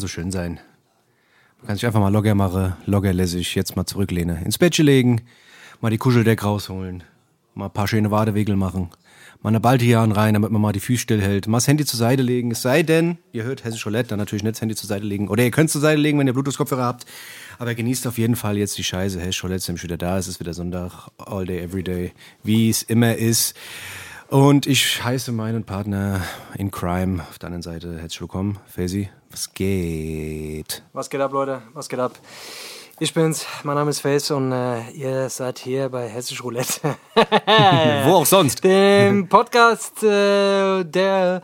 kann so schön sein. Man kann sich einfach mal locker machen, locker lässig, jetzt mal zurücklehnen. Ins Bettchen legen, mal die Kuscheldeck rausholen, mal ein paar schöne Wadewegel machen, mal eine Baltian rein, damit man mal die Füße stillhält, mal das Handy zur Seite legen, es sei denn, ihr hört Hessisch Roulette, dann natürlich nicht das Handy zur Seite legen. Oder ihr könnt es zur Seite legen, wenn ihr Bluetooth-Kopfhörer habt. Aber genießt auf jeden Fall jetzt die Scheiße. Hessisch Roulette ist nämlich wieder da, es ist wieder Sonntag, all day, every day, wie es immer ist. Und ich heiße meinen Partner in Crime auf der anderen Seite. Herzlich willkommen, Faisy. Was geht? Was geht ab, Leute? Was geht ab? Ich bin's, mein Name ist Face und äh, ihr seid hier bei Hessisch Roulette. Wo auch sonst. Dem Podcast, äh, der.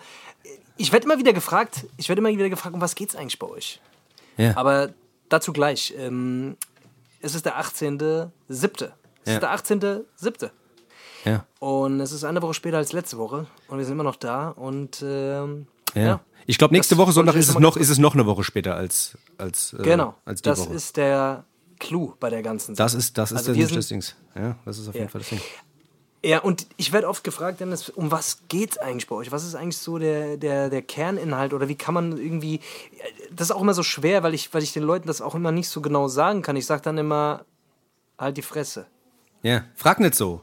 Ich werde immer wieder gefragt, ich werde immer wieder gefragt, um was geht's eigentlich bei euch? Ja. Aber dazu gleich. Ähm, es ist der 18.07. Es Ja. ist der 18.07. ja. Und es ist eine Woche später als letzte Woche und wir sind immer noch da und ähm, Ja. ja. Ich glaube, nächste Das Woche Sonntag ist es noch, ist es noch eine Woche später als, als, äh, Genau, als die das Woche. ist der Clou bei der ganzen Sache. das ist, das ist Also der Sinn des Dings. Ja, das ist auf jeden Ja. Fall das Ding. Ja, und ich werde oft gefragt, Dennis, um was geht's eigentlich bei euch? Was ist eigentlich so der, der, der Kerninhalt oder wie kann man irgendwie. Das ist auch immer so schwer, weil ich, weil ich den Leuten das auch immer nicht so genau sagen kann. Ich sage dann immer, halt die Fresse. Ja, frag nicht so.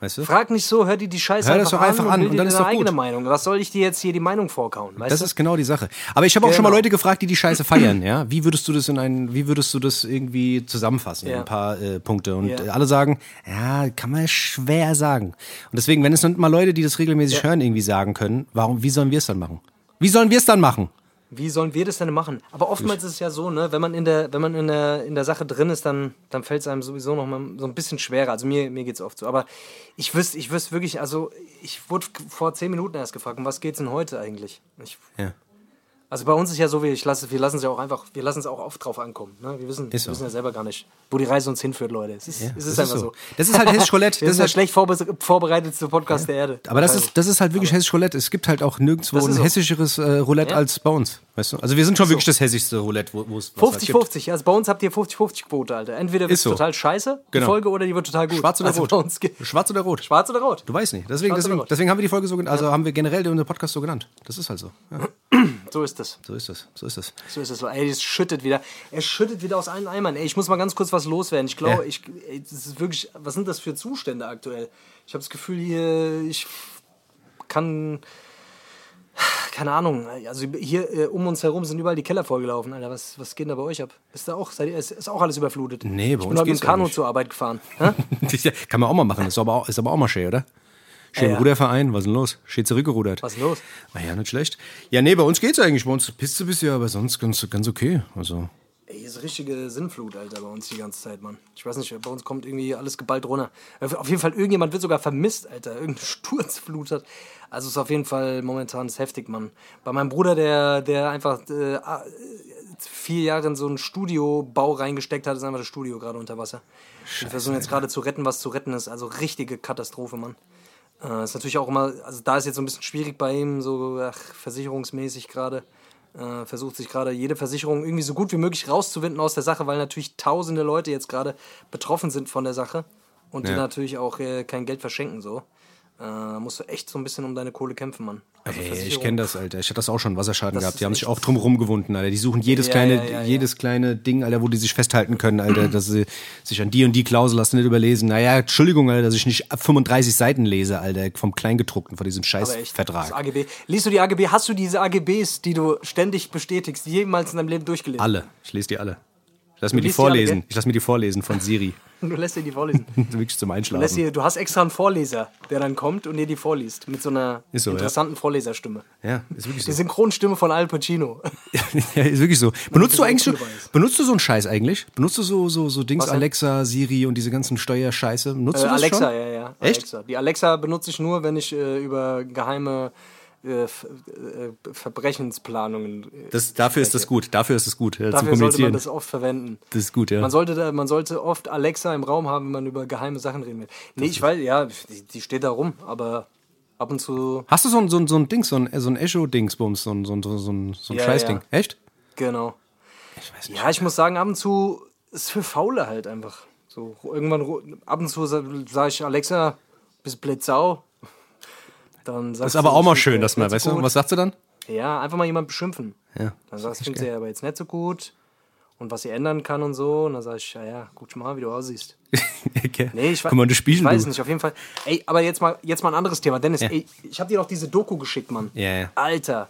Weißt du? Frag nicht so, hör dir die Scheiße Hör das einfach, doch einfach an, an und, dann ist doch gut. eigene Meinung. Was soll ich dir jetzt hier die Meinung vorkauen? Weißt Das du? ist genau die Sache. Aber ich habe auch schon mal Genau. Leute gefragt, die die Scheiße feiern. Ja, wie würdest du das in ein, wie würdest du das irgendwie zusammenfassen? Ja. Ein paar äh, Punkte und Ja. äh, alle sagen, ja, kann man schwer sagen. Und deswegen, wenn es nicht mal Leute, die das regelmäßig Ja. hören, irgendwie sagen können, warum, wie sollen wir es dann machen? Wie sollen wir es dann machen? Wie sollen wir das denn machen? Aber oftmals ist es ja so, ne, wenn man in der, wenn man in der, in der Sache drin ist, dann, dann fällt es einem sowieso noch mal so ein bisschen schwerer. Also mir, mir geht es oft so. Aber ich wüsste, ich wüsste wirklich, also ich wurde vor zehn Minuten erst gefragt, um was geht's denn heute eigentlich? Ich, Ja. Also bei uns ist ja so, wir, ich lasse, wir lassen es ja auch einfach, wir lassen es auch oft drauf ankommen. Ne? Wir, wissen, Ist so. wir wissen ja selber gar nicht, wo die Reise uns hinführt, Leute. Es ist, es das ist ist einfach so. so. Das ist halt Hessisch Roulette. Das sind der ist halt, schlecht vorbe vorbereitetste Podcast der Erde. aber das ist, das ist halt wirklich Hessisch Roulette. Es gibt halt auch nirgendwo ist ein so. hessischeres äh, Roulette Ja. als bei uns. Weißt du? Also wir sind schon wirklich das hessigste Roulette, wo es was halt gibt. 50-50, also bei uns habt ihr 50-50 Quote, Alter. Entweder wird so. total scheiße, die Genau. Folge, oder die wird total gut. Schwarz oder also rot? Bei uns ge- Schwarz oder rot? Schwarz oder rot? Du weißt nicht. Deswegen, deswegen, deswegen haben wir die Folge so genannt. Also haben wir generell den Podcast so genannt. Das ist halt so. Ja, So ist das. so ist das. So ist das. So ist es so. Ey, es schüttet wieder. Es schüttet wieder aus allen Eimern. Ey, ich muss mal ganz kurz was loswerden. Ich glaube, Ja. ich, ey, das ist wirklich, was sind das für Zustände aktuell? Ich habe das Gefühl, hier, ich kann, keine Ahnung. Also hier äh, um uns herum sind überall die Keller vollgelaufen. Alter, was, was geht denn da bei euch ab? Ist da auch, seid ihr, ist, ist auch alles überflutet? Nee, bei ich uns bin heute mit dem Kanu zur Arbeit gefahren. Kann man auch mal machen. Ist aber auch, ist aber auch mal schön, oder? Schön Ja. Ruderverein, was ist denn los? Steht zurückgerudert. Was ist los? Na ja, nicht schlecht. Ja, nee, bei uns geht's eigentlich. Bei uns pisst du bisher, aber sonst ganz, ganz okay. Also, Ey, hier ist richtige Sinnflut, Alter, bei uns die ganze Zeit, Mann. Ich weiß nicht, bei uns kommt irgendwie alles geballt runter. Auf jeden Fall, irgendjemand wird sogar vermisst, Alter. Irgendeine Sturzflut hat. Also ist auf jeden Fall momentan ist heftig, Mann. Bei meinem Bruder, der, der einfach äh, ah, vier Jahre in so einen Studiobau reingesteckt hat, ist einfach das Studio gerade unter Wasser. Wir versuchen jetzt gerade zu retten, was zu retten ist. Also richtige Katastrophe, Mann. Äh, ist natürlich auch immer, also da ist jetzt so ein bisschen schwierig bei ihm, so ach, versicherungsmäßig gerade. Äh, versucht sich gerade jede Versicherung irgendwie so gut wie möglich rauszuwinden aus der Sache, weil natürlich tausende Leute jetzt gerade betroffen sind von der Sache und die Ja. natürlich auch äh, kein Geld verschenken so. Äh, musst du echt so ein bisschen um deine Kohle kämpfen, Mann. Also ey, ich kenne das, Alter. Ich hatte das auch schon, Wasserschaden Das gehabt. Die haben sich auch drum rumgewunden, Alter. Die suchen jedes Ja, kleine, ja, ja, jedes kleine Ding, Alter, wo die sich festhalten können, Alter, dass sie sich an die und die Klausel lassen nicht überlesen. Naja, Entschuldigung, Alter, dass ich nicht 35 Seiten lese, Alter, vom Kleingedruckten, von diesem scheiß Aber echt, das Vertrag. AGB. Liest du die AGB? Hast du diese AGBs, die du ständig bestätigst, jemals in deinem Leben durchgelesen? Alle. Ich lese die alle. Lass mir die die vorlesen. gell? ich lass mir die vorlesen von Siri. Du lässt dir die vorlesen. Wirklich zum Du, Einschlafen. dir, du hast extra einen Vorleser, der dann kommt und dir die vorliest. Mit so einer so, ja. interessanten Vorleserstimme. Ja, ist wirklich Die so. Synchronstimme von Al Pacino. ja, ist wirklich so. Benutzt du eigentlich so, benutzt du so einen Scheiß eigentlich? Benutzt du so, so, so Dings Was? Alexa, Siri und diese ganzen Steuerscheiße? Nutzt Äh, du das Alexa, schon? ja, ja. Echt? Alexa. Die Alexa benutze ich nur, wenn ich äh, über geheime äh, äh, Verbrechensplanungen. Äh, Das, dafür ist das gut. Dafür ist es gut. Zum Dafür sollte man das oft verwenden. Das ist gut, ja. Man sollte, da, man sollte oft Alexa im Raum haben, wenn man über geheime Sachen reden will. Nee, ich weiß, ja, die, die steht da rum, aber ab und zu, Hast du so ein, so ein, so ein Ding, so ein, so ein Echo-Dingsbums, so ein, so ein, so ein, so ein Ja, Scheißding? ja. Echt? genau. Ich weiß nicht. Ja, ich muss sagen, ab und zu ist für Faule halt einfach. So, irgendwann, ab und zu sage ich, Alexa, bist blöd Dann Das ist aber auch mal schön, dass man, weißt du, was sagst du dann? Ja, einfach mal jemand beschimpfen. Ja. Dann sagst du, findet sie aber jetzt nicht so gut und was sie ändern kann und so. Und dann sag ich, ja, ja, guck mal, wie du aussiehst. okay. Nee, ich, Guck mal, das Spiel ich weiß nicht, auf jeden Fall. Ey, aber jetzt mal, jetzt mal ein anderes Thema. Dennis, Ja. ey, ich habe dir doch diese Doku geschickt, Mann. Ja, ja. Alter.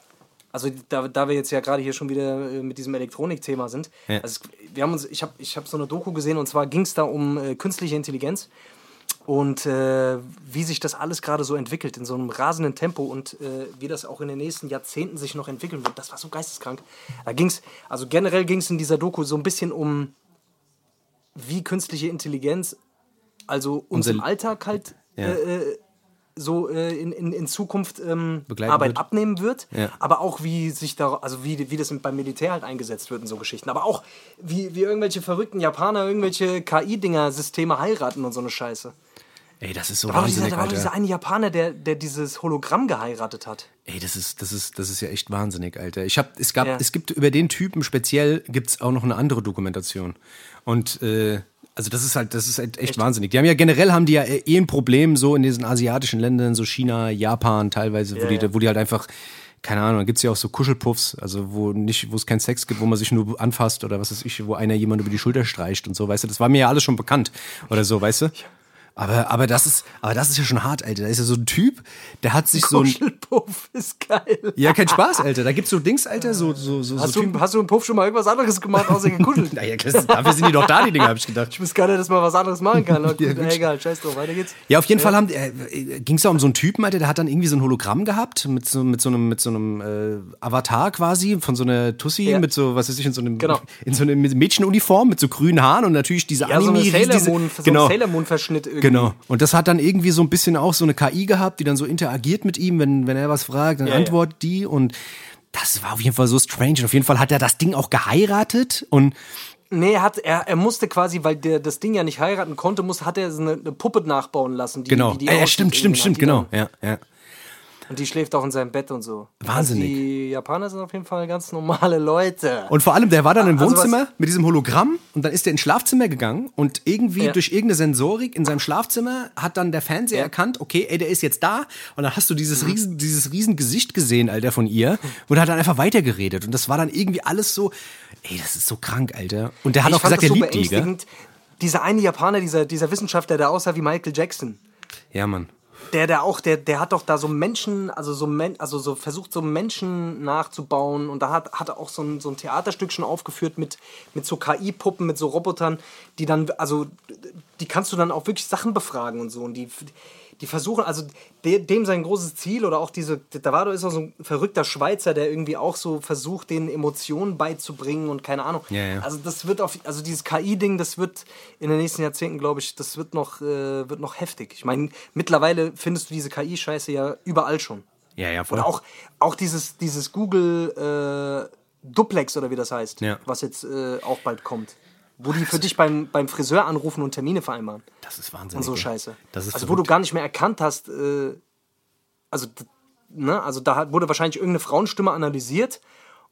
Also da, da wir jetzt ja gerade hier schon wieder äh, mit diesem Elektronikthema sind. Ja. Also wir haben uns, ich habe ich hab so eine Doku gesehen und zwar ging es da um äh, künstliche Intelligenz und äh, wie sich das alles gerade so entwickelt in so einem rasenden Tempo und äh, wie das auch in den nächsten Jahrzehnten sich noch entwickeln wird. Das war so geisteskrank. Da ging's, also generell ging es in dieser Doku so ein bisschen um, wie künstliche Intelligenz also uns Unser- im Alltag halt Ja. äh, äh, so äh, in, in, in Zukunft ähm, Arbeit wird. abnehmen wird, Ja. aber auch wie sich da, also wie, wie das beim Militär halt eingesetzt wird in so Geschichten, aber auch wie, wie irgendwelche verrückten Japaner irgendwelche KI-Dinger, Systeme heiraten und so eine Scheiße. Ey, das ist so Da war, doch dieser, wahnsinnig, da war dieser eine Japaner, der, der dieses Hologramm geheiratet hat. Ey, das ist, das ist, das ist ja echt wahnsinnig, Alter. Ich hab, es gab, Ja. es gibt über den Typen speziell gibt's auch noch eine andere Dokumentation. Und äh, also das ist halt, das ist halt echt, wahnsinnig. Die haben ja generell haben die ja eh ein Problem so in diesen asiatischen Ländern, so China, Japan teilweise, wo, Ja, die, ja. wo die halt einfach keine Ahnung, da gibt's ja auch so Kuschelpuffs, also wo nicht, wo es keinen Sex gibt, wo man sich nur anfasst oder was weiß ich, wo einer jemand über die Schulter streicht und so, weißt du, das war mir ja alles schon bekannt oder so, weißt du? Aber, aber das ist, aber das ist ja schon hart, Alter. Da ist ja so ein Typ, der hat sich so ein, Kuschelpuff ist geil. ja, kein Spaß, Alter. Da gibt's so Dings, Alter, so, so, so, Hast so du, hast du im Puff schon mal irgendwas anderes gemacht, außer gekuschelt? Naja, dafür sind die doch da, die Dinger, hab ich gedacht. Ich wüsste gar nicht, dass man was anderes machen kann. Aber gut, Ja, wirklich. egal, scheiß drauf, weiter geht's. Ja, auf jeden Fall haben, äh, ging es da um so einen Typen, Alter, der hat dann irgendwie so ein Hologramm gehabt mit so, mit so einem, mit so einem äh, Avatar quasi von so einer Tussi Ja. mit so, was weiß ich, in so einem, Genau. in so einer Mädchenuniform mit so grünen Haaren und natürlich diese Ja, so eine Anime, Sailor diese, Moon, so genau, ein Sailor Moon Verschnitt irgendwie. Genau. Und das hat dann irgendwie so ein bisschen auch so eine KI gehabt, die dann so interagiert mit ihm, wenn, wenn er was fragt, dann Ja, ja. antwortet die und das war auf jeden Fall so strange. Und auf jeden Fall hat er das Ding auch geheiratet und Nee, er, hat, er, er musste quasi, weil der das Ding ja nicht heiraten konnte, muss, hat er so eine, eine Puppe nachbauen lassen. Die, genau. wie die ja, ja, stimmt, stimmt, stimmt, die genau. Ja, ja. Und die schläft auch in seinem Bett und so. Wahnsinnig. Also die Japaner sind auf jeden Fall ganz normale Leute. Und vor allem, der war dann im Also Wohnzimmer mit diesem Hologramm und dann ist er ins Schlafzimmer gegangen und irgendwie Ja. durch irgendeine Sensorik in seinem Schlafzimmer hat dann der Fernseher erkannt, okay, ey, der ist jetzt da und dann hast du dieses riesen, dieses riesen Gesicht gesehen, Alter, von ihr und hat dann einfach weitergeredet und das war dann irgendwie alles so, ey, das ist so krank, Alter. Und der hat ich auch gesagt, das er so liebt die, gell? Dieser eine Japaner, dieser, dieser Wissenschaftler, der aussah wie Michael Jackson. Ja, Mann. Der, der auch, der, der hat doch da so Menschen, also so, Men, also so versucht, so Menschen nachzubauen. Und da hat, hat er auch so ein, so ein Theaterstück schon aufgeführt mit, mit so KI-Puppen, mit so Robotern, die dann, also, die kannst du dann auch wirklich Sachen befragen und so. Und die, die versuchen, also de, dem sein großes Ziel oder auch diese, da war doch ist auch so ein verrückter Schweizer, der irgendwie auch so versucht, den Emotionen beizubringen und keine Ahnung. Ja, ja. Also das wird auf, also dieses KI-Ding, das wird in den nächsten Jahrzehnten, glaube ich, das wird noch, äh, wird noch heftig. Ich meine, mittlerweile findest du diese KI-Scheiße ja überall schon. Ja, ja, voll. Oder auch, auch dieses, dieses Google äh, Duplex oder wie das heißt, Ja. was jetzt äh, auch bald kommt. Wo die für dich beim, beim Friseur anrufen und Termine vereinbaren. das ist wahnsinnig. Und so. Scheiße. Das ist also wo du verrückt. gar nicht mehr erkannt hast, äh, also, ne, also da wurde wahrscheinlich irgendeine Frauenstimme analysiert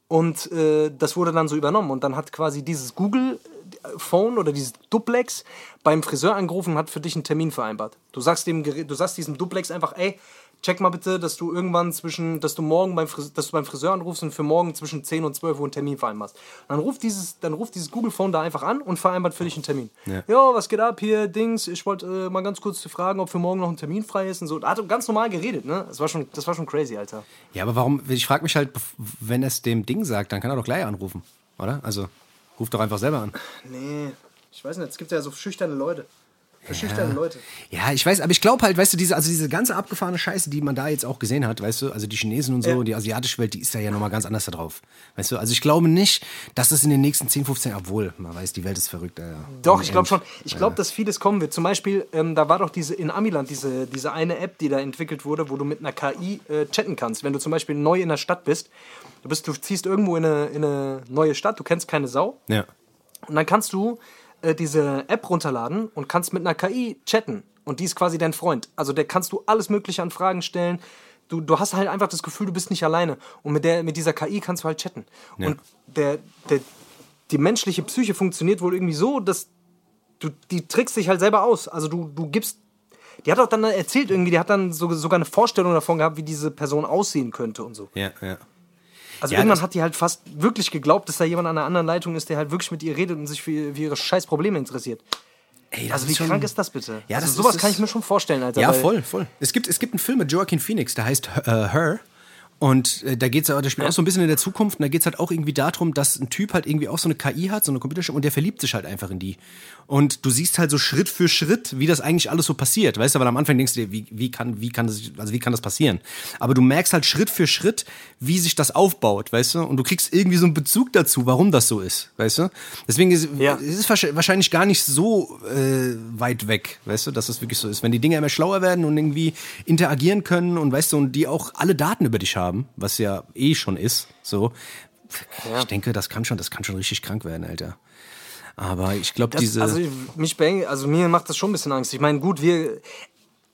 und äh, das wurde dann so übernommen. Und dann hat quasi dieses Google-Phone oder dieses Duplex beim Friseur angerufen und hat für dich einen Termin vereinbart. Du sagst dem du sagst diesem Duplex einfach, ey, check mal bitte, dass du irgendwann zwischen, dass du morgen beim Friseur, dass du beim Friseur anrufst und für morgen zwischen 10 und 12 Uhr einen Termin vereinbarst. Und dann ruft dieses, dann ruft dieses Google-Phone da einfach an und vereinbart für dich einen Termin. Ja. Jo, was geht ab hier, Dings? Ich wollte äh, mal ganz kurz fragen, ob für morgen noch ein Termin frei ist und so. Da hat er ganz normal geredet, ne? Das war schon, das war schon crazy, Alter. Ja, aber warum, ich frage mich halt, wenn es dem Ding sagt, dann kann er doch gleich anrufen, oder? Also, ruf doch einfach selber an. Nee, ich weiß nicht, es gibt ja so schüchterne Leute. Schüchterne Leute. Ja, ich weiß, aber ich glaube halt, weißt du, diese, also diese ganze abgefahrene Scheiße, die man da jetzt auch gesehen hat, weißt du, also die Chinesen und so, Ja. die asiatische Welt, die ist da ja nochmal ganz anders da drauf. Weißt du, also ich glaube nicht, dass es in den nächsten 10, 15, obwohl, man weiß, die Welt ist verrückt. Äh, Doch, ich glaube schon. Ich glaube, dass vieles kommen wird. Zum Beispiel, ähm, da war doch diese in Amiland diese, diese eine App, die da entwickelt wurde, wo du mit einer KI äh, chatten kannst. Wenn du zum Beispiel neu in der Stadt bist, du, bist, du ziehst irgendwo in eine, in eine neue Stadt, du kennst keine Sau, Ja. und dann kannst du äh, diese App runterladen und kannst mit einer KI chatten. Und die ist quasi dein Freund. Also der kannst du alles Mögliche an Fragen stellen. Du, du hast halt einfach das Gefühl, du bist nicht alleine. Und mit, der, mit dieser KI kannst du halt chatten. Und der, der, die menschliche Psyche funktioniert wohl irgendwie so, dass du, die trickst dich halt selber aus. Also du, du gibst. Die hat auch dann erzählt irgendwie, die hat dann so, sogar eine Vorstellung davon gehabt, wie diese Person aussehen könnte und so. Ja, ja. Also Ja, irgendwann hat die halt fast wirklich geglaubt, dass da jemand an einer anderen Leitung ist, der halt wirklich mit ihr redet und sich für, für ihre scheiß Probleme interessiert. Ey, das Also wie schon- krank ist das bitte? Ja, also das sowas ist- kann ich mir schon vorstellen, Alter. Ja, voll, voll. Es gibt, es gibt einen Film mit Joaquin Phoenix, der heißt äh, Her. Und äh, da geht's, der spielt auch so ein bisschen in der Zukunft und da geht's halt auch irgendwie darum, dass ein Typ halt irgendwie auch so eine KI hat, so eine Computerstimme und der verliebt sich halt einfach in die. Und du siehst halt so Schritt für Schritt, wie das eigentlich alles so passiert, weißt du, weil am Anfang denkst du dir, wie, wie kann, wie kann das, also wie kann das passieren? Aber du merkst halt Schritt für Schritt, wie sich das aufbaut, weißt du, und du kriegst irgendwie so einen Bezug dazu, warum das so ist, weißt du? Deswegen ist Ja. es ist wahrscheinlich- gar nicht so äh, weit weg, weißt du, dass es wirklich so ist. Wenn die Dinge immer schlauer werden und irgendwie interagieren können und weißt du, und die auch alle Daten über dich haben, was ja eh schon ist, so. Ich denke, das kann schon, das kann schon richtig krank werden, Alter. Aber ich glaube, diese. also, mich also mir macht das schon ein bisschen Angst. Ich meine, gut, wir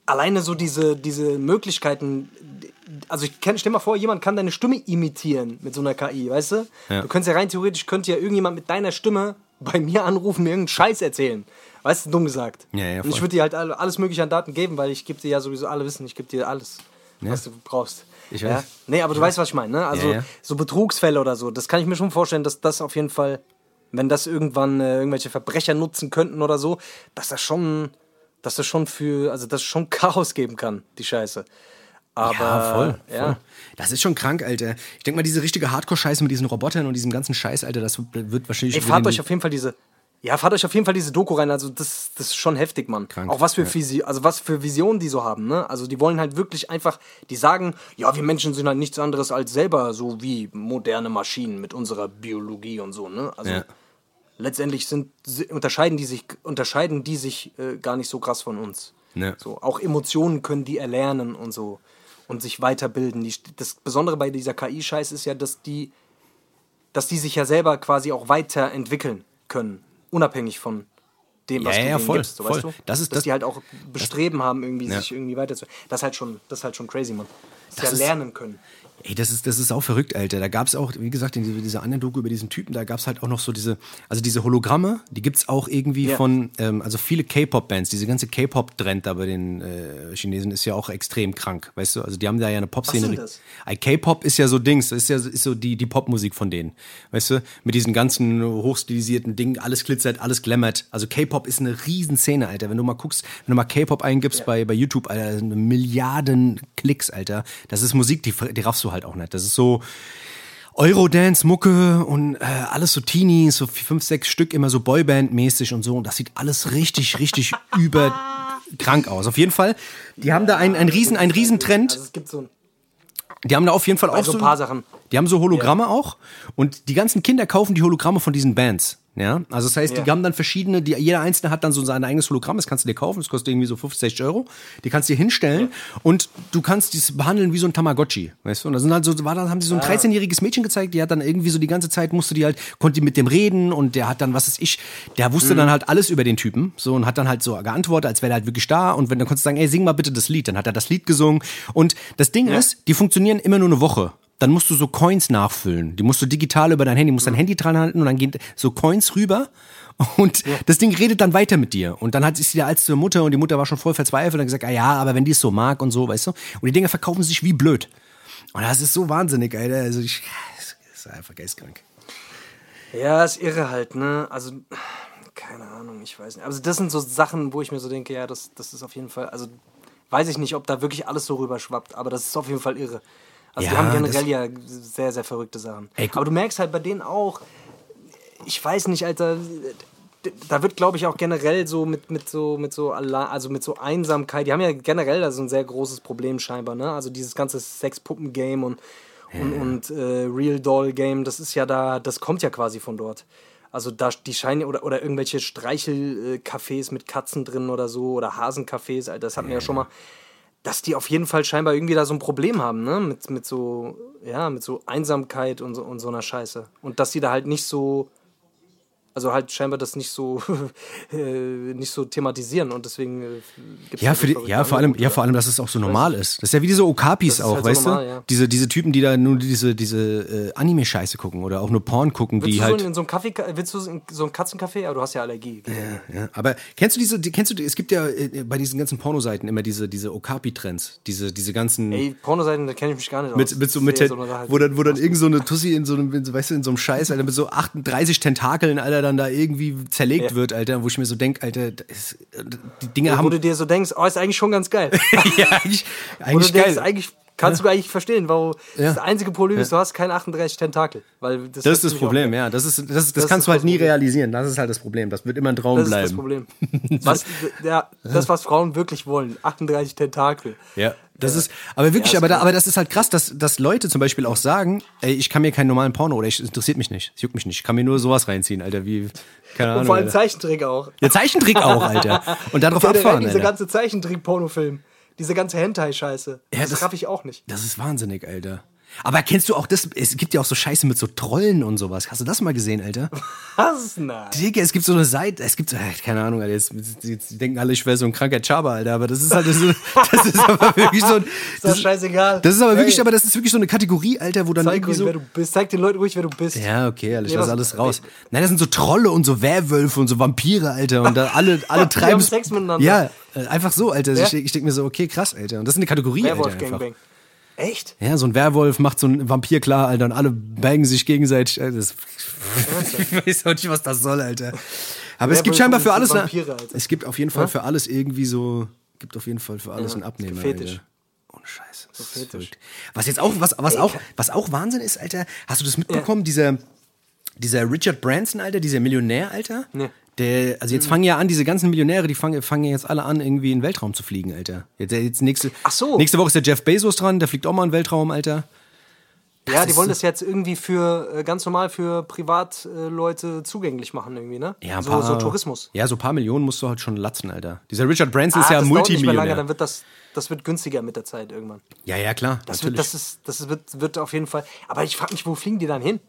alleine so diese, diese Möglichkeiten. Also ich kenn, stell mal vor, jemand kann deine Stimme imitieren mit so einer KI, weißt du? Ja. Du könntest ja rein theoretisch könnte ja irgendjemand mit deiner Stimme bei mir anrufen, mir irgendeinen Scheiß erzählen. Weißt du, dumm gesagt. Ja, ja, Und ich würde dir halt alle- alles mögliche an Daten geben, weil ich gebe dir ja sowieso alle wissen, ich gebe dir alles, was du brauchst. Ich Ja? weiß. Nee, aber du weißt, was ich meine, ne? Also Ja, ja. so Betrugsfälle oder so, das kann ich mir schon vorstellen, dass das auf jeden Fall, wenn das irgendwann äh, irgendwelche Verbrecher nutzen könnten oder so, dass das schon, dass das schon für, also das schon Chaos geben kann, die Scheiße. Aber ja, voll, ja. voll. Das ist schon krank, Alter. Ich denke mal, diese richtige Hardcore-Scheiße mit diesen Robotern und diesem ganzen Scheiß, Alter, das wird wahrscheinlich. Ey, fahrt euch auf jeden Fall diese. Ja, fahrt euch auf jeden Fall diese Doku rein. Also das, das ist schon heftig, Mann. Krank, Auch was für ja. Also was für Visionen die so haben, ne? Also die wollen halt wirklich einfach, die sagen, ja, wir Menschen sind halt nichts anderes als selber so wie moderne Maschinen mit unserer Biologie und so, ne? Also Ja. letztendlich sind si- unterscheiden die sich unterscheiden die sich äh, gar nicht so krass von uns. Ja. So auch Emotionen können die erlernen und so und sich weiterbilden. Die, das Besondere bei dieser KI-Scheiß ist ja, dass die dass die sich ja selber quasi auch weiterentwickeln können, unabhängig von dem, was Ja, du ja, voll, gibst. So, voll. weißt du? Das ist dass das- die halt auch Bestreben haben, irgendwie Ja. sich irgendwie weiterzu. Das ist halt schon, das ist halt schon crazy, Mann. Dass Das sie ist- ja lernen können. Ey, das ist, das ist auch verrückt, Alter. Da gab's auch, wie gesagt, in dieser, anderen Doku über diesen Typen, da gab's halt auch noch so diese, also diese Hologramme, die gibt's auch irgendwie Ja. von, ähm, also viele K-Pop-Bands, diese ganze K-Pop-Trend da bei den äh, Chinesen ist ja auch extrem krank, weißt du? Also die haben da ja eine Pop-Szene. K-Pop ist ja so Dings, das ist ja ist so die, die Popmusik von denen, weißt du? Mit diesen ganzen hochstilisierten Dingen, alles glitzert, alles glammert. Also K-Pop ist eine Riesenszene, Alter. Wenn du mal guckst, wenn du mal K-Pop eingibst bei, bei YouTube, Alter, Milliarden Klicks, Alter. Das ist Musik, die, die raffst du halt auch nicht. Das ist so Eurodance-Mucke und äh, alles so Teenies, so fünf, sechs Stück, immer so Boyband-mäßig und so. Und das sieht alles richtig, richtig überkrank aus. Auf jeden Fall, die haben da einen, einen riesen, einen Riesentrend. Also es gibt so ein, Die haben da auf jeden Fall auch so ein paar Sachen. Die haben so Hologramme auch. Und die ganzen Kinder kaufen die Hologramme von diesen Bands. Ja, also das heißt, Ja. die haben dann verschiedene, die, jeder einzelne hat dann so sein eigenes Hologramm, das kannst du dir kaufen, das kostet irgendwie so 50, 60 Euro. Die kannst du dir hinstellen und du kannst dies behandeln wie so ein Tamagotchi, weißt du? Und da sind halt so, war dann, haben sie so ein 13-jähriges Mädchen gezeigt, die hat dann irgendwie so die ganze Zeit, musste die halt, konnte die mit dem reden und der hat dann, was ist ich, der wusste dann halt alles über den Typen, so und hat dann halt so geantwortet, als wäre er halt wirklich da und wenn dann konntest du sagen, ey, sing mal bitte das Lied, dann hat er das Lied gesungen. Und das Ding ist, die funktionieren immer nur eine Woche dann musst du so Coins nachfüllen. Die musst du digital über dein Handy, musst dein Handy dran halten und dann gehen so Coins rüber und das Ding redet dann weiter mit dir. Und dann hat sie der als zur Mutter und die Mutter war schon voll verzweifelt und hat gesagt, ah ja, aber wenn die es so mag und so, weißt du. Und die Dinger verkaufen sich wie blöd. Und das ist so wahnsinnig, Alter. Also ich, das ist einfach geistkrank. Ja, ist irre halt, ne? Also, keine Ahnung, ich weiß nicht. Also, das sind so Sachen, wo ich mir so denke, ja, das, das ist auf jeden Fall, also, weiß ich nicht, ob da wirklich alles so rüberschwappt, aber das ist auf jeden Fall irre. Also, die Ja, haben generell ja sehr, sehr verrückte Sachen. Ey, aber du merkst halt bei denen auch, ich weiß nicht, Alter, da wird, glaube ich, auch generell so mit, mit so, mit so, Alla- also mit so Einsamkeit, die haben ja generell da so ein sehr großes Problem scheinbar, ne? Also dieses ganze Sexpuppen-Game und, und, und äh, Real Doll-Game, das ist ja da, das kommt ja quasi von dort. Also da, die scheinen, oder, oder irgendwelche Streichelcafés mit Katzen drin oder so, oder Hasencafés, Alter, das hatten wir ja schon mal dass die auf jeden Fall scheinbar irgendwie da so ein Problem haben, ne? Mit, mit so, ja, mit so Einsamkeit und so, und so einer Scheiße. Und dass die da halt nicht so, Also halt scheinbar das nicht so äh, nicht so thematisieren und deswegen äh, gibt's Ja, für die, ja, vor allem, ja, vor allem, dass es auch so normal ist. Das ist ja wie diese Okapis auch, halt so weißt normal, du? ja. Diese, diese Typen, die da nur diese, diese äh, Anime-Scheiße gucken oder auch nur Porn gucken, Willst die du halt. so in, so einem Kaffee, willst du in so einem Katzencafé? Aber du hast ja Allergie. Ja, ja. Aber kennst du diese, die, kennst du, es gibt ja äh, bei diesen ganzen Pornoseiten immer diese, diese Okapi-Trends, diese, diese ganzen. Ey, Pornoseiten, da kenne ich mich gar nicht mit, aus. mit so, mit so wo dann, wo dann irgend so eine Tussi in so einem, in so, weißt du, in so einem Scheiß, Alter, mit so 38 Tentakeln, Alter, dann da irgendwie zerlegt Ja. wird, Alter, wo ich mir so denke, Alter, ist, die Dinge Wo haben. du dir so denkst, oh, ist eigentlich schon ganz geil. ja, eigentlich, Wo eigentlich du denkst, geil. eigentlich kannst du eigentlich verstehen, warum Ja. das einzige Problem ist, du hast keine 38 Tentakel. Weil das, Das ist das Problem, ja. Das, ist, das, ist, das, Das kannst ist du halt das nie realisieren. Das ist halt das Problem. Das wird immer ein Traum Das ist bleiben. das Problem. Was, ja, das, was Frauen wirklich wollen, 38 Tentakel. Ja. Das ist, aber wirklich, Ja, ist aber, da, aber das ist halt krass, dass, dass Leute zum Beispiel auch sagen, ey, ich kann mir keinen normalen Porno oder ich es interessiert mich nicht, es juckt mich nicht, ich kann mir nur sowas reinziehen, Alter, wie, keine Ahnung. Und vor allem Alter. Zeichentrick auch. Der Zeichentrick auch, Alter. Und darauf abfahren, Alter. ganze Zeichentrick-Pornofilm. Diese ganze Hentai-Scheiße. Ja, das, das- raff ich auch nicht. Das ist wahnsinnig, Alter. Aber kennst du auch das, es gibt ja auch so Scheiße mit so Trollen und sowas. Hast du das mal gesehen, Alter? Was? Nein. Digga, es gibt so eine Seite, es gibt so, äh, keine Ahnung, Alter, jetzt, jetzt denken alle, ich wäre so ein kranker Chaba, Alter, aber das ist halt, das ist, das ist aber wirklich so ein, Ist doch scheißegal. Das ist aber wirklich, Hey, aber das ist wirklich so eine Kategorie, Alter, wo dann Zeig irgendwie ruhig, so. wer du bist. Zeig den Leuten ruhig, wer du bist. Ja, okay, Alter, ich Nee, lass alles raus. Nein, das sind so Trolle und so Werwölfe und so Vampire, Alter. Und da alle, alle treiben. haben Sex miteinander. Ja, äh, einfach so, Alter. Ja. Ich, ich denke mir so, okay, krass, Alter. Und das ist eine Kategorie, Alter. Werwolf Einfach. Gangbang. Echt? Ja, so ein Werwolf macht so ein Vampir klar, Alter, und alle bangen sich gegenseitig. Alter, Das, ich weiß auch nicht, was das soll, Alter. Aber es gibt scheinbar für alles. eine- Vampire, es gibt auf jeden Fall für alles irgendwie so. Gibt auf jeden Fall für alles einen Abnehmer. Fetisch. Alter. Ohne Scheiße. Fetisch. verrückt. Was jetzt auch, was, was auch, was auch Wahnsinn ist, Alter, hast du das mitbekommen? Dieser, dieser Richard Branson, Alter, dieser Millionär, Alter? Nee. Der, also Mhm. jetzt fangen ja an, diese ganzen Millionäre, die fangen, fangen ja jetzt alle an, irgendwie in den Weltraum zu fliegen, Alter. Jetzt, jetzt nächste, Ach so. nächste Woche ist der Jeff Bezos dran, der fliegt auch mal in den Weltraum, Alter. ja, die ist wollen das jetzt irgendwie für äh, ganz normal für Privatleute zugänglich machen, irgendwie, ne? Ja, ein so, paar, so Tourismus. Ja, so ein paar Millionen musst du halt schon latzen, Alter. Dieser Richard Branson ist Ah, ja das dauert nicht mehr lange, Multimillionär. dann wird das, das wird günstiger mit der Zeit irgendwann. Ja, ja, klar, Das, wird, natürlich. das, ist, das wird, wird auf jeden Fall. Aber ich frage mich, wo fliegen die dann hin?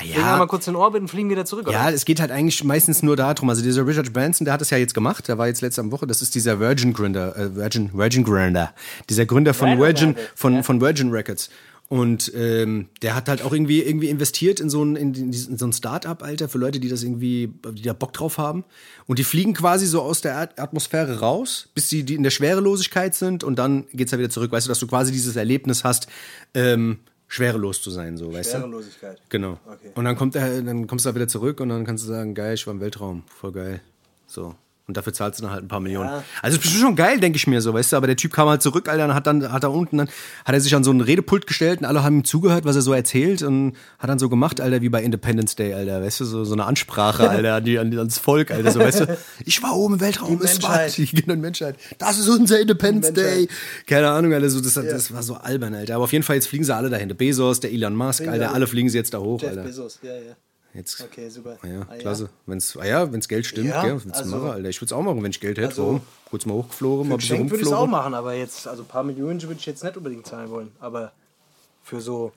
Fliegen ja, mal kurz in Orbit und fliegen wieder zurück, Ja, oder? es geht halt eigentlich meistens nur darum. Also dieser Richard Branson, der hat es ja jetzt gemacht. Der war jetzt letzte Woche. Das ist dieser Virgin Gründer, äh, Virgin, Virgin Gründer, dieser Gründer von Virgin von, von Virgin Records. Und ähm, der hat halt auch irgendwie irgendwie investiert in so ein in, in so ein Startup, Alter, für Leute, die das irgendwie, die da Bock drauf haben. Und die fliegen quasi so aus der At- Atmosphäre raus, bis sie die in der Schwerelosigkeit sind und dann geht's ja wieder zurück. Weißt du, dass du quasi dieses Erlebnis hast, ähm, schwerelos zu sein, so, weißt du? Schwerelosigkeit. Genau. Okay. Und dann kommt er, dann kommst du da wieder zurück und dann kannst du sagen, geil, ich war im Weltraum, voll geil. So. Und dafür zahlst du dann halt ein paar Millionen. Ja. Also das ist schon geil, denke ich mir so, weißt du, aber der Typ kam halt zurück, Alter, und hat dann, hat da unten, dann hat er sich an so einen Redepult gestellt und alle haben ihm zugehört, was er so erzählt und hat dann so gemacht, Alter, wie bei Independence Day, Alter, weißt du, so, so eine Ansprache, Alter, an die, an, ans Volk, Alter, so, weißt du, ich war oben im Weltraum, es war, genau, die Menschheit, das ist unser Independence. Day. Keine Ahnung, Alter, so, das, das war so albern, Alter, aber auf jeden Fall, jetzt fliegen sie alle dahin, der Bezos, der Elon Musk, Alter, alle fliegen sie jetzt da hoch, Jeff Alter. Bezos, ja, ja. Jetzt, Okay, super. ja, Ah, klasse. Wenn's, ah ja, wenn's Geld stimmt, Ja, du also- machen, Alter? Ich würde es auch machen, wenn ich Geld hätte. Also- Warum? Kurz mal hochgeflogen, mal ein bisschen würde ich es auch machen, aber jetzt, also ein paar Millionen würde ich jetzt nicht unbedingt zahlen wollen. Aber für so,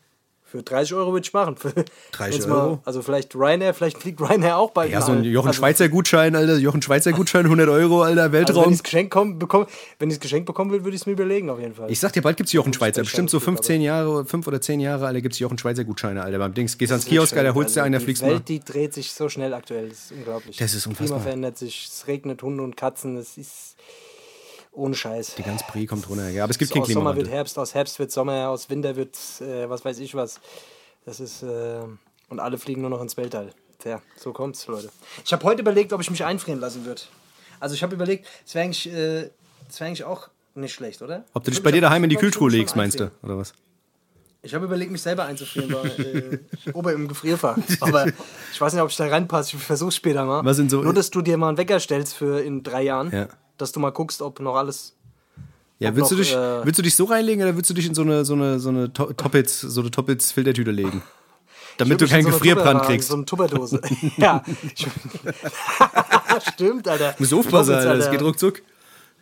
für 30 Euro würde ich machen. Für, 30 wenn's Euro? Mal, also vielleicht Ryanair, vielleicht fliegt Ryanair auch bald Ja, mal. so ein Jochen also, Schweizer Gutschein, Alter. Jochen Schweizer Gutschein, 100 Euro, Alter, Also wenn Weltraum. ich das Geschenk komm, bekomme, wenn ich das Geschenk bekommen will, würde ich es mir überlegen auf jeden Fall. ich sag dir, bald gibt's Jochen Schweizer. Bestimmt so Stück, 15 Jahre, 5 oder 10 Jahre, Alter, gibt's Jochen Schweizer Gutscheine, Alter. Beim Dings, gehst ans Kiosk, Alter, holst dir einen, der die fliegst Welt, mal. die dreht sich so schnell aktuell. Das ist unglaublich. Das ist unfassbar. Klima verändert sich, es regnet Hunde und Katzen, es ist ohne Scheiß. Die ganze Brie kommt runter. Ja, aber es gibt aus keinen Sommer wird. Herbst, aus Herbst wird Sommer, aus Winter wird äh, was weiß ich was. Das ist äh, und alle fliegen nur noch ins Weltall. Tja, so kommt's, Leute. Ich habe heute überlegt, ob ich mich einfrieren lassen würde. Also ich habe überlegt, es wäre eigentlich, äh, wär eigentlich auch nicht schlecht, oder? Ob du Ich dich bei dir daheim in die Kühltruhe legst, meinst du? Oder was? Ich habe überlegt, mich selber einzufrieren, weil äh, ober im Gefrierfach. Aber ich weiß nicht, ob ich da reinpasse. Ich versuche später mal. Was sind so- Nur, dass du dir mal einen Wecker stellst für in drei Jahren. Ja. Dass du mal guckst, ob noch alles. Ja, willst, du noch, dich, äh, willst du dich so reinlegen oder willst du dich in so eine, so eine, so eine To- Toppitz, so eine Toppitz-Filtertüte legen? Damit du keinen so Gefrierbrand kriegst. So eine Tupperdose. ja. Stimmt, Alter. Musst du aufpassen, Toppitz, Alter. Das geht ruckzuck.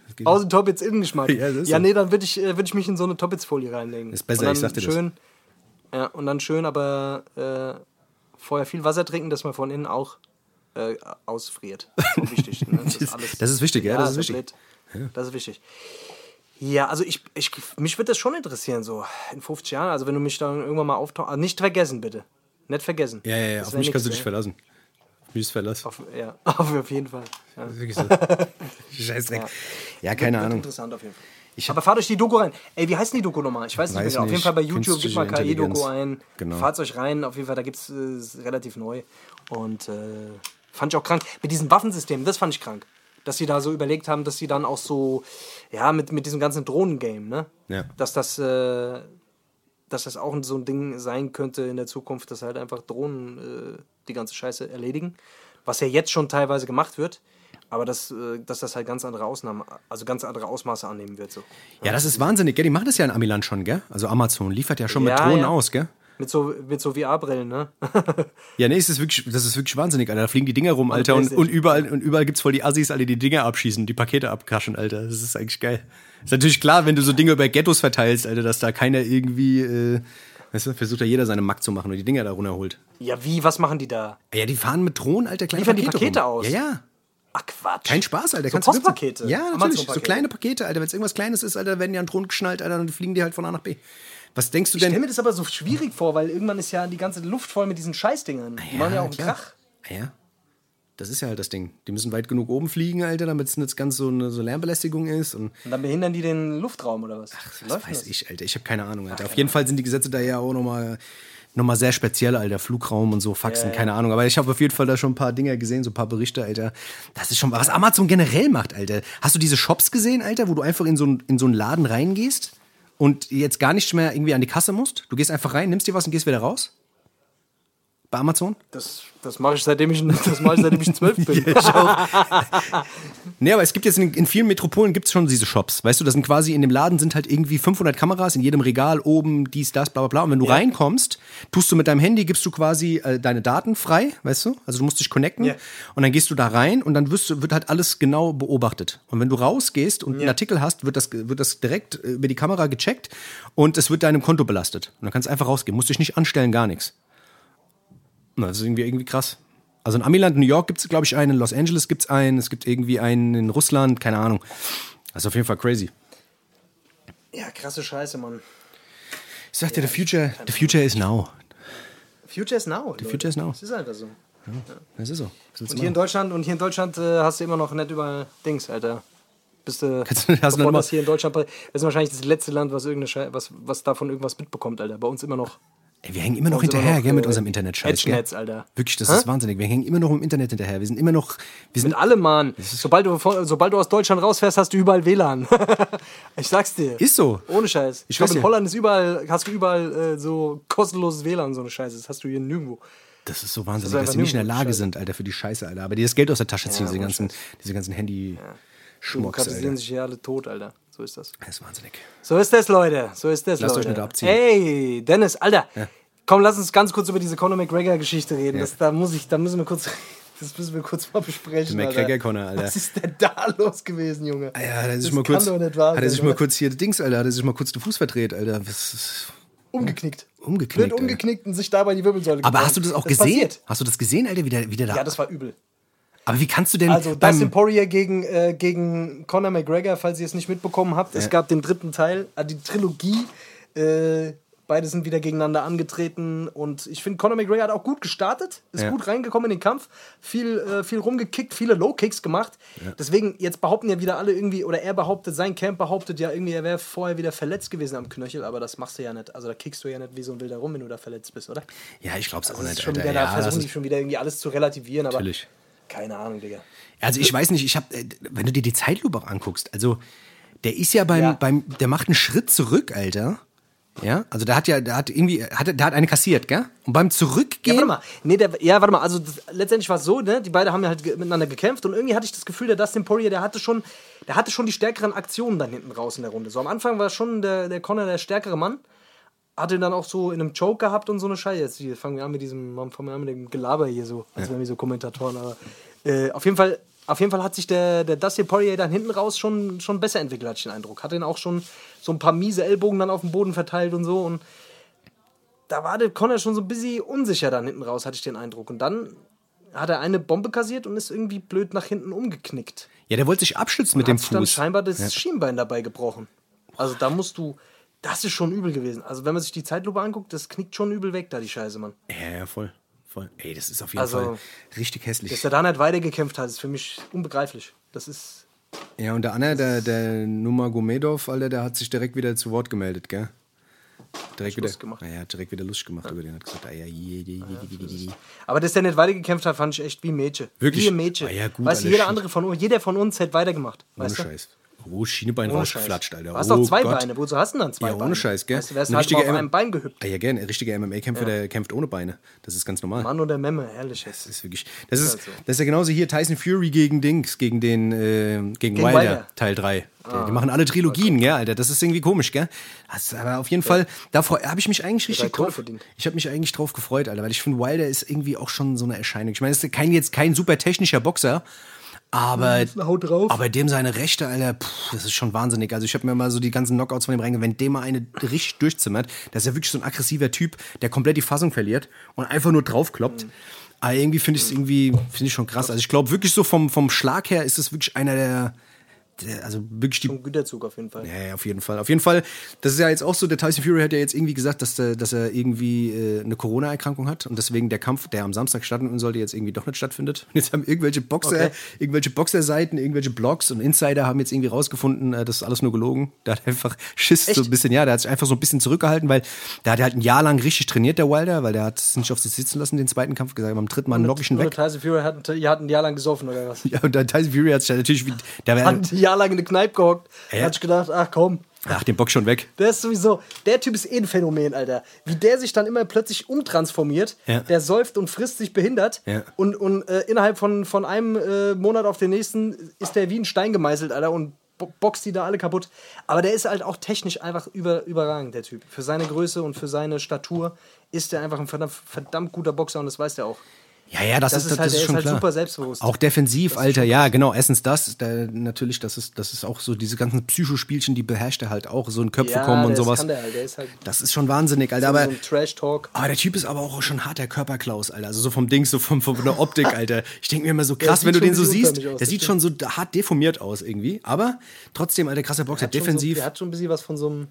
Das geht- Außen Toppitz, Innengeschmack. Ja, das ja nee, dann würde ich, äh, würd ich mich in so eine Toppitz-Folie reinlegen. Ist besser, ich sag dir das. schön, Ja, und dann schön, aber äh, vorher viel Wasser trinken, dass man von innen auch äh, ausfriert. Das ist, wichtig, ne? das, alles, das, ist wichtig, ja, das ist wichtig. Ja. Das ist wichtig. Ja, also ich, ich mich würde das schon interessieren, so in 50 Jahren. Also wenn du mich dann irgendwann mal auftauchst. Also nicht vergessen, bitte. Nicht vergessen. Ja, ja, ja. auf mich nix, kannst du dich verlassen. Wie ist Verlass? Auf, ja, auf jeden Fall. Ja. Wirklich so. Scheißdreck. Ja, ja keine wird, Ahnung. interessant auf jeden Fall. Ich Aber fahrt euch die Doku rein. Ey, wie heißt denn die Doku nochmal? Ich weiß nicht weiß mehr. Nicht. Auf jeden Fall bei YouTube gibt mal KI-Doku ein. Genau. Fahrt euch rein. Auf jeden Fall, da gibt es äh, relativ neu. Und äh, fand ich auch krank. Mit diesem Waffensystem, das fand ich krank. Dass sie da so überlegt haben, dass sie dann auch so, ja, mit, mit diesem ganzen Drohnengame, ne? Ja. Dass das, äh, dass das auch so ein Ding sein könnte in der Zukunft, dass halt einfach Drohnen äh, die ganze Scheiße erledigen. Was ja jetzt schon teilweise gemacht wird. Aber dass, äh, dass das halt ganz andere Ausnahmen, also ganz andere Ausmaße annehmen wird. So. Ja, das ist wahnsinnig, gell? Die machen das ja in Amiland schon, gell? Also Amazon liefert ja schon ja, mit Drohnen ja. aus, gell? Mit so, mit so VR-Brillen, ne? ja, nee, das ist, wirklich, das ist wirklich wahnsinnig, Alter. Da fliegen die Dinger rum, Alter. Und, und überall, und überall gibt's voll die Assis, alle die Dinger abschießen, die Pakete abkaschen, Alter. Das ist eigentlich geil. Ist natürlich klar, wenn du so Dinge über Ghettos verteilst, Alter, dass da keiner irgendwie, äh, weißt du, versucht ja jeder seine Mack zu machen und die Dinger da runterholt. Ja, wie? Was machen die da? Ja, die fahren mit Drohnen, Alter, kleine Liefern Pakete, die Pakete rum. aus? Ja, ja. Ach Quatsch. Kein Spaß, Alter. So Postpakete? Ja, natürlich. So kleine Pakete, Alter. Wenn es irgendwas Kleines ist, Alter, werden die an Thron geschnallt, Alter, dann fliegen die halt von A nach B. Was denkst du denn? Ich stelle mir das aber so schwierig vor, weil irgendwann ist ja die ganze Luft voll mit diesen Scheißdingern. Die ja, machen ja auch einen Krach. Ja. Das ist ja halt das Ding. Die müssen weit genug oben fliegen, Alter, damit es nicht ganz so eine so Lärmbelästigung ist. Und, und dann behindern die den Luftraum oder was? Ach, was Läuft weiß das? ich, Alter. Ich habe keine Ahnung, Alter. Ach, Auf jeden Fall sind die Gesetze da ja auch nochmal nochmal sehr speziell, Alter. Flugraum und so, Faxen, ja, keine Ahnung. Aber ich habe auf jeden Fall da schon ein paar Dinge gesehen, so ein paar Berichte, Alter. Das ist schon, was Amazon generell macht, Alter. Hast du diese Shops gesehen, Alter, wo du einfach in so, in so einen Laden reingehst und jetzt gar nicht mehr irgendwie an die Kasse musst? Du gehst einfach rein, nimmst dir was und gehst wieder raus? Bei Amazon? Das, das mache ich seitdem ich, das mach ich, seitdem ich zwölf bin. ja, nee, aber es gibt jetzt in, in vielen Metropolen gibt es schon diese Shops. Weißt du, das sind quasi in dem Laden sind halt irgendwie 500 Kameras in jedem Regal, oben, dies, das, bla bla bla. Und wenn du ja. reinkommst, tust du mit deinem Handy, gibst du quasi äh, deine Daten frei, weißt du? Also du musst dich connecten ja. und dann gehst du da rein und dann wirst, wird halt alles genau beobachtet. Und wenn du rausgehst und einen Artikel hast, wird das, wird das direkt äh, über die Kamera gecheckt und es wird deinem Konto belastet. Und dann kannst du einfach rausgehen, musst dich nicht anstellen, gar nichts. Das ist irgendwie, irgendwie krass. Also in Amiland, New York gibt es, glaube ich, einen, in Los Angeles gibt es einen, es gibt irgendwie einen in Russland, keine Ahnung. Das ist auf jeden Fall crazy. Ja, krasse Scheiße, Mann. Ich sag dir, ja, the future, the future is now. Future is now. The future is now. Das ist einfach so. Ja, das ist so. Das und hier in Deutschland, und hier in Deutschland äh, hast du immer noch nicht überall Dings, Alter. Bist du, Kannst du das hier in Deutschland, das ist wahrscheinlich das letzte Land, was, irgendeine was, was davon irgendwas mitbekommt, Alter. Bei uns immer noch Ey, wir hängen immer noch hinterher, noch, gell, mit äh, unserem Internet-Scheiß. Netz, Alter. Wirklich, das Hä? ist wahnsinnig. Wir hängen immer noch im Internet hinterher. Wir sind immer noch. Wir sind mit allem, Mann. Sobald du, sobald du aus Deutschland rausfährst, hast du überall WLAN. ich sag's dir. Ist so. Ohne Scheiß. Ich, ich glaube, in Holland ist überall, hast du überall äh, so kostenloses WLAN, so eine Scheiße. Das hast du hier nirgendwo. Das ist so wahnsinnig, das dass sie nicht in der Lage Scheiße. sind, Alter, für die Scheiße, Alter. Aber die das Geld aus der Tasche ziehen, ja, diese, ganzen, diese ganzen Handy. Ja. Schmucks, Alter. sich hier alle tot, Alter. So ist das. Das ist wahnsinnig. So ist das, Leute. So ist das, Lasst Leute. euch nicht abziehen. Hey, Dennis, Alter. Ja. Komm, lass uns ganz kurz über diese Conor McGregor-Geschichte reden. Ja. Das, da, muss ich, da müssen wir kurz. Das müssen wir kurz mal besprechen. McGregor Conor, Alter. Was ist denn da los gewesen, Junge? Ah ja, hat er sich mal kurz, wahr hat er sich mal kurz hier Dings, Alter, hat er sich mal kurz den Fuß verdreht, Alter. Umgeknickt. Umgeknickt. Blöd umgeknickt und sich dabei die Wirbelsäule Aber hast du das auch das gesehen? Passiert. Hast du das gesehen, Alter, wie der, wie der da. Ja, das war übel. Aber wie kannst du denn. Also, Dustin Poirier gegen, äh, gegen Conor McGregor, falls ihr es nicht mitbekommen habt. Ja. Es gab den dritten Teil, äh, die Trilogie. Äh, Beide sind wieder gegeneinander angetreten und ich finde, Conor McGregor hat auch gut gestartet, ist ja. gut reingekommen in den Kampf, viel, äh, viel rumgekickt, viele Low-Kicks gemacht. Ja. Deswegen, jetzt behaupten ja wieder alle irgendwie, oder er behauptet, sein Camp behauptet ja irgendwie, er wäre vorher wieder verletzt gewesen am Knöchel, aber das machst du ja nicht. Also da kickst du ja nicht wie so ein Wilder rum, wenn du da verletzt bist, oder? Ja, ich glaube es also auch nicht. Schon wieder, ja, da versuchen die schon wieder irgendwie alles zu relativieren, aber. Keine Ahnung, Digga. Also ich weiß nicht, ich habe, äh, wenn du dir die Zeitlupe auch anguckst, also der ist ja beim, ja. beim, der macht einen Schritt zurück, Alter. Ja, also der hat ja, der hat irgendwie, hat, der hat eine kassiert, gell? Und beim Zurückgehen. Ja, warte mal. Nee, der, ja, warte mal. Also das, letztendlich war es so, ne? Die beiden haben ja halt miteinander gekämpft und irgendwie hatte ich das Gefühl, der Dustin Poirier, der hatte schon, der hatte schon die stärkeren Aktionen dann hinten raus in der Runde. So am Anfang war schon der, der Connor der stärkere Mann. Hatte ihn dann auch so in einem Choke gehabt und so eine Scheiße. Jetzt fangen wir an mit diesem, fangen wir an mit dem Gelaber hier so, als ja. wären wir so Kommentatoren. Aber äh, auf jeden Fall auf jeden Fall hat sich der, der Dustin Poirier dann hinten raus schon, schon besser entwickelt, hatte ich den Eindruck. Hat ihn auch schon so ein paar miese Ellbogen dann auf dem Boden verteilt und so. Und da war der Connor schon so ein bisschen unsicher dann hinten raus, hatte ich den Eindruck. Und dann hat er eine Bombe kassiert und ist irgendwie blöd nach hinten umgeknickt. Ja, der wollte sich abstützen mit dem Hat sich dann Fuß. scheinbar das Schienbein dabei gebrochen. Also da musst du, das ist schon übel gewesen. Also wenn man sich die Zeitlupe anguckt, das knickt schon übel weg da, die Scheiße, Mann. Ja, ja, voll. voll. Ey, das ist auf jeden Also- Fall richtig hässlich. Dass er da nicht weitergekämpft hat, ist für mich unbegreiflich. Das ist, Ja, und der Anna, der, der Nurmagomedov, Alter, der hat sich direkt wieder zu Wort gemeldet, gell? Direkt wieder, gemacht. Ja, hat direkt wieder Lust gemacht über den. Hat gesagt, ah, ja, je, je, je, aber dass der nicht weitergekämpft hat, fand ich echt wie ein Mädchen. Wirklich? Wie ein Mädchen. Ah ja, gut, weißt du, jeder andere von uns, jeder von uns hätte weitergemacht. Ohne Weißt du? Scheiß. Oh, Schienbein Ohne rausgeflatscht, Scheiß. Alter. Du hast oh doch zwei Gott. Beine. Wozu hast du denn dann zwei Ja, Beine? ohne Scheiß, gell? Weißt du, wärst Ein halt mal auf richtiger einem M- Bein gehüpft. Ah, ja, gerne. Ein richtiger MMA-Kämpfer, der kämpft ohne Beine. Das ist ganz normal. Mann oder Memme, ehrlich. Das ist wirklich. Das ist, halt so. das ist ja genauso hier Tyson Fury gegen Dings, gegen den äh, gegen, Gegen Wilder, Wilder. Ah. Teil 3. Die, die machen alle Trilogien, gell, Alter. Das ist irgendwie komisch, gell? Das, aber auf jeden Fall, davor habe ich mich eigentlich richtig drauf. verdient. Ich habe mich eigentlich drauf gefreut, Alter, weil ich finde, Wilder ist irgendwie auch schon so eine Erscheinung. Ich meine, er ist kein, jetzt kein super technischer Boxer, aber, drauf. aber dem seine Rechte, Alter, puh, das ist schon wahnsinnig. Also ich habe mir mal so die ganzen Knockouts von dem reingegangen. Wenn dem mal eine richtig durchzimmert, das ist ja wirklich so ein aggressiver Typ, der komplett die Fassung verliert und einfach nur draufkloppt. Aber irgendwie finde ich es irgendwie, finde ich schon krass. Also ich glaube wirklich so vom, vom Schlag her ist es wirklich einer der also wirklich die Ein Güterzug auf jeden Fall. ja, auf jeden Fall. Auf jeden Fall, das ist ja jetzt auch so, der Tyson Fury hat ja jetzt irgendwie gesagt, dass, der, dass er irgendwie äh, eine Corona-Erkrankung hat und deswegen der Kampf, der am Samstag stattfinden sollte, jetzt irgendwie doch nicht stattfindet. Und jetzt haben irgendwelche Boxer, Okay. irgendwelche Boxerseiten, irgendwelche Blogs und Insider haben jetzt irgendwie rausgefunden, äh, das ist alles nur gelogen. Der hat einfach Schiss so ein bisschen, ja, der hat sich einfach so ein bisschen zurückgehalten, weil der hat halt ein Jahr lang richtig trainiert, der Wilder, weil der hat es nicht auf sich sitzen lassen, den zweiten Kampf, gesagt, beim dritten Mal knock ich ihn weg. Tyson Fury hat, ein- hat ein Jahr lang gesoffen oder was? Ja, und der Tyson Fury hat sich ja natürlich, wie- der ein Jahr lang in der Kneipe gehockt. Ja. Hat sich gedacht, ach komm, ach, den Bock schon weg. Der ist sowieso, der Typ ist eh ein Phänomen, Alter. Wie der sich dann immer plötzlich umtransformiert, Ja. der säuft und frisst sich behindert Ja. und, und äh, innerhalb von, von einem äh, Monat auf den nächsten ist der wie ein Stein gemeißelt, Alter, und bo- boxt die da alle kaputt. Aber der ist halt auch technisch einfach über, überragend, der Typ. Für seine Größe und für seine Statur ist der einfach ein verdammt, verdammt guter Boxer und das weiß der auch. Ja, ja, das, Das ist, ist das halt- ist der ist schon halt klar. super selbstbewusst. Auch defensiv, Alter, ja, genau. Erstens das, der, natürlich, das ist, das ist auch so diese ganzen Psychospielchen, die beherrscht er halt auch, so in Köpfe kommen und sowas. der halt, der ist halt Das ist schon wahnsinnig, Alter. so Aber, ein Trash-Talk. aber der Typ ist aber auch schon harter Körperklaus, Alter. Also so vom Ding, so vom, von der Optik, Alter. Ich denke mir immer so krass, wenn du den so siehst, aus, der das sieht schon so hart deformiert aus irgendwie. Aber trotzdem, Alter, krasser Boxer, defensiv. So, der hat schon ein bisschen was von so einem,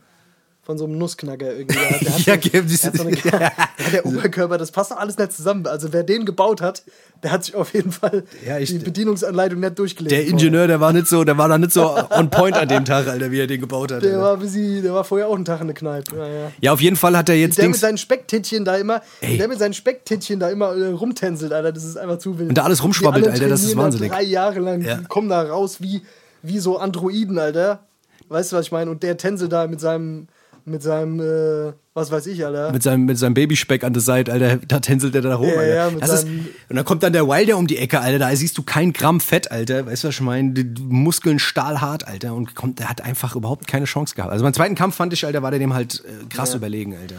von so einem Nussknacker irgendwie. Der, der Ja, so, hat so eine, ja, der Oberkörper, das passt doch alles nicht zusammen. Also wer den gebaut hat, der hat sich auf jeden Fall Ja, ich- die Bedienungsanleitung nicht durchgelesen. der Ingenieur, der war nicht so, der war da nicht so on point an dem Tag, Alter, wie er den gebaut hat. Der Alter. war, bisschen, der war vorher auch einen Tag in der Kneipe. Ja, ja. Ja, auf jeden Fall hat er jetzt Der mit Dings. seinen Specktittchen da immer, Ey. der mit seinen Specktittchen da immer äh, rumtänzelt, Alter, das ist einfach zu wild. Und da alles rumschwabbelt, Alter, das ist wahnsinnig. Drei Jahre lang, Ja. die kommen da raus wie, wie so Androiden, Alter. Weißt du, was ich meine? Und der tänzelt da mit seinem, mit seinem, äh, was weiß ich, Alter. mit seinem, mit seinem Babyspeck an der Seite, Alter, da tänzelt er da rum, Ja, Alter. ja, das ist, und dann kommt dann der Wilder um die Ecke, Alter, da siehst du kein Gramm Fett, Alter, weißt du, was ich meine? Die Muskeln stahlhart, Alter, und kommt, der hat einfach überhaupt keine Chance gehabt. Also beim zweiten Kampf fand ich, Alter, war der dem halt äh, krass überlegen, Alter.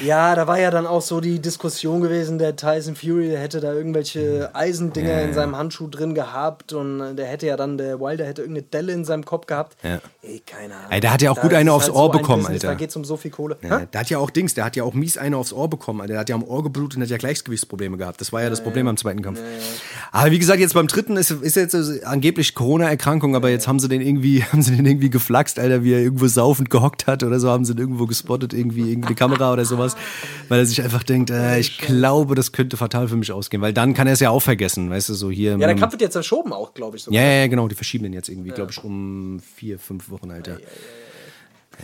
Ja, da war ja dann auch so die Diskussion gewesen, der Tyson Fury, der hätte da irgendwelche Eisendinger Ja, in ja. seinem Handschuh drin gehabt und äh, der hätte ja dann, der Wilder hätte irgendeine Delle in seinem Kopf gehabt. Ja. Ey, keine Ahnung. Ey, der hat ja auch Da gut eine aufs halt Ohr so ein bekommen, Business, Alter. Da geht es um so viel Kohle. Ja, der hat ja auch Dings, der hat ja auch mies eine aufs Ohr bekommen, Alter. Der hat ja am Ohr geblutet und hat ja Gleichgewichtsprobleme gehabt. Das war ja das Problem am zweiten Kampf. Aber wie gesagt, jetzt beim dritten ist, ist jetzt angeblich Corona-Erkrankung, aber jetzt haben sie den irgendwie, haben sie den irgendwie geflaxt, Alter, wie er irgendwo saufend gehockt hat oder so, haben sie ihn irgendwo gespottet, irgendwie irgendeine Kamera oder sowas, weil er sich einfach denkt, äh, ich glaube, das könnte fatal für mich ausgehen, weil dann kann er es ja auch vergessen, weißt du, so hier. Ja, der Kampf wird jetzt verschoben auch, glaube ich. Sogar. ja, ja, ja, genau, die verschieben den jetzt irgendwie, glaube ich, um vier, fünf Wochen, Alter.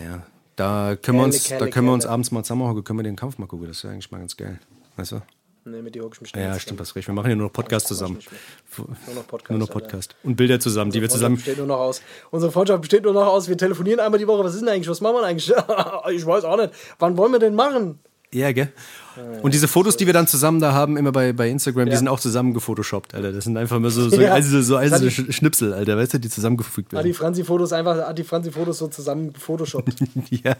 Ja, da können wir Kerle, uns, da Kerle, können wir uns abends mal zusammenhocken, können wir den Kampf mal gucken, das ja eigentlich mal ganz geil, weißt du? Nee, mit dir hock ich mich Ja, stimmt, hast recht. Wir machen ja nur noch Podcast zusammen. Nur noch Podcast, Nur noch. Podcast. Und Bilder zusammen, die wir zusammen. Besteht nur noch aus. Unsere Freundschaft besteht nur noch aus. Wir telefonieren einmal die Woche. Was ist denn eigentlich? Was machen wir eigentlich? ich weiß auch nicht. Wann wollen wir denn machen? Ja, gell? Und diese Fotos, die wir dann zusammen da haben, immer bei, bei Instagram, die Ja. sind auch zusammen gefotoshoppt, Alter. Das sind einfach mal so, so Ja. einzelne, so Das Sch- Schnipsel, Alter, weißt du, die zusammengefügt Hat die werden. Franzi-Fotos einfach, hat die Franzi-Fotos so zusammen gefotoshoppt. ja.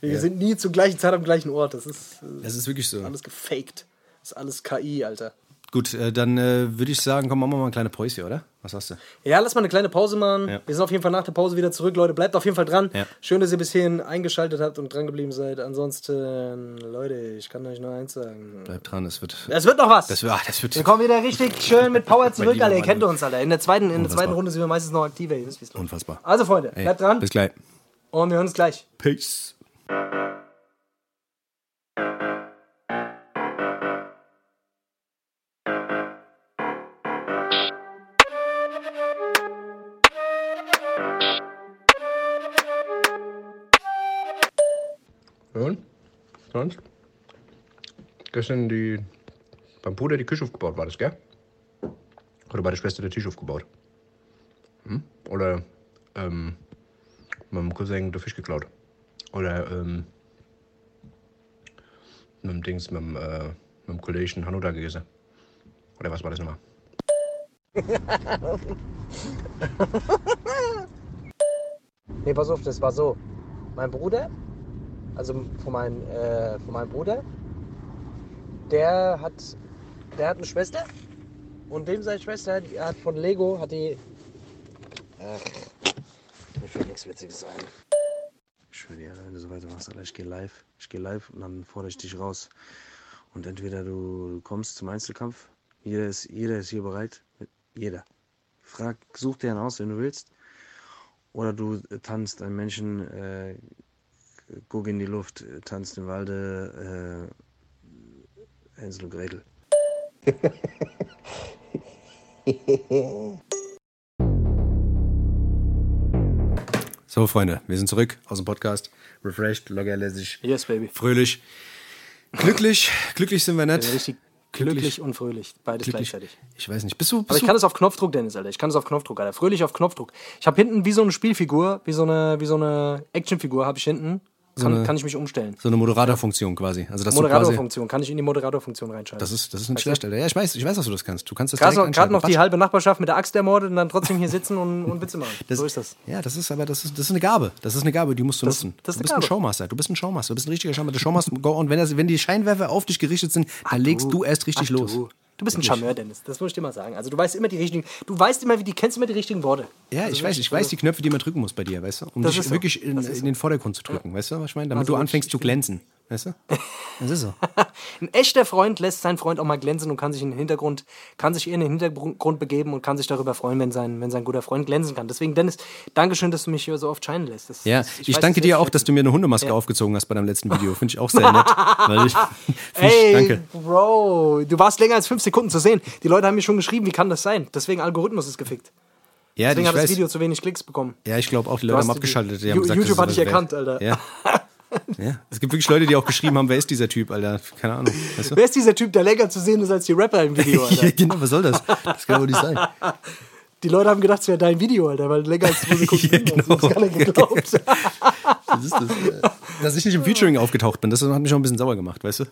Wir sind nie zur gleichen Zeit am gleichen Ort. Das ist äh, Das ist wirklich so. alles gefaked. Das ist alles KI, Alter. Gut, äh, dann äh, würde ich sagen, komm, machen wir mal eine kleine Päuschen, oder? Was hast du? Ja, lass mal eine kleine Pause machen. Ja. Wir sind auf jeden Fall nach der Pause wieder zurück, Leute. Bleibt auf jeden Fall dran. Ja. Schön, dass ihr bis hierhin eingeschaltet habt und dran geblieben seid. Ansonsten, Leute, ich kann euch nur eins sagen. Bleib dran, es wird. Es wird noch was. Das wird, ach, das wird wir kommen wieder richtig schön mit Power zurück, Alter. Ihr kennt uns, Alter. In der zweiten, in der zweiten Runde sind wir meistens noch aktiver. Ihr wisst, wie es läuft. unfassbar. Also, Freunde, Ey, bleibt dran Bis gleich. und wir hören uns gleich. Peace. Und? Sonst? Gestern die, beim Bruder die Küche aufgebaut, war das, gell? Oder bei der Schwester der Tisch aufgebaut? Hm? Oder ähm, meinem Cousin der Fisch geklaut? Oder ähm, mit dem Dings, mit dem, äh, mit dem Kollegen Hanuta gegessen? Oder was war das nochmal? Nee, pass auf, das war so. Mein Bruder, also von, mein, äh, von meinem Bruder, der hat, der hat eine Schwester und dem seine Schwester, die hat von Lego, hat die. Ach, mir fällt nichts Witziges ein. Wenn du so weitermachst, Alter, ich gehe live. Ich gehe live und dann fordere ich dich raus. Und entweder du kommst zum Einzelkampf, jeder ist, jeder ist hier bereit, jeder. Frag, such dir einen aus, wenn du willst. Oder du äh, tanzt einen Menschen, äh, guck in die Luft, äh, tanzt im Walde, äh, Hänsel und Gretel. So, Freunde, wir sind zurück aus dem Podcast. Refreshed, loggerlässig, Yes, baby. fröhlich. Glücklich, glücklich sind wir nicht. Richtig glücklich und fröhlich. Beides Glücklich. gleichzeitig. Ich weiß nicht. Bist du, Aber bist ich kann es auf Knopfdruck, Dennis, Alter. Ich kann es auf Knopfdruck, Alter. Fröhlich auf Knopfdruck. Ich habe hinten wie so eine Spielfigur, wie so eine, wie so eine Actionfigur habe ich hinten. Kann, eine- kann ich mich umstellen. du so eine Moderatorfunktion quasi? Also, dass du Moderatorfunktion, kann ich in die Moderatorfunktion reinschalten. das ist, das ist nicht schlecht, Alter. Ja, ich weiß, ich weiß, dass du das kannst. Du kannst das Gerade noch, gerade noch die halbe Nachbarschaft mit der Axt ermordet und dann trotzdem hier sitzen und, und Witze machen. so ist das. Ja, das ist aber das ist, das ist eine Gabe. Das ist eine Gabe, die musst du Das- nutzen. das ist du bist eine ein Gabe. Showmaster. Du bist ein Showmaster. Du bist ein richtiger Showmaster. Showmaster go und wenn, das, wenn die Scheinwerfer auf dich gerichtet sind, dann legst du erst richtig Ach, los. Du. Du bist ein Charmeur, Dennis. Das muss ich dir mal sagen. Also du weißt immer die richtigen, du weißt immer, wie die kennst immer die richtigen Worte. Ja, Also ich weiß, ich weiß die Knöpfe, die man drücken muss bei dir, weißt du? Um Das dich so. wirklich in, in den Vordergrund zu drücken, weißt du, was ich meine? Damit Also du anfängst ich zu glänzen, weißt du? Das ist so. Ein echter Freund lässt seinen Freund auch mal glänzen und kann sich in den Hintergrund, kann sich in den Hintergrund begeben und kann sich darüber freuen, wenn sein, wenn sein guter Freund glänzen kann. Deswegen, Dennis, Dankeschön, dass du mich hier so oft scheinen lässt. Das, Ja, das- ich, weiß danke dir auch, dass du mir eine Hundemaske aufgezogen hast bei deinem letzten Video. Finde ich auch sehr nett. weil ich, ich, Ey, danke. Bro, du warst länger als fünf Sekunden zu sehen. Die Leute haben mir schon geschrieben, wie kann das sein? Deswegen Algorithmus ist gefickt. Ja, Deswegen ich hat das. Video zu wenig Klicks bekommen. Ja, ich glaube auch, die Leute haben abgeschaltet. Die haben gesagt, YouTube hat dich erkannt. Alter. Ja. Ja. Es gibt wirklich Leute, die auch geschrieben haben, wer ist dieser Typ, Alter? Keine Ahnung. Weißt du? Wer ist dieser Typ, der länger zu sehen ist als die Rapper im Video, Alter? genau, was soll das? Das kann wohl nicht sein. Die Leute haben gedacht, es wäre dein Video, Alter, weil länger als zwei Sekunden Ja, sind. Das hat keiner geglaubt. Das ist das. Dass ich nicht im Featuring aufgetaucht bin, das hat mich schon ein bisschen sauer gemacht, weißt du?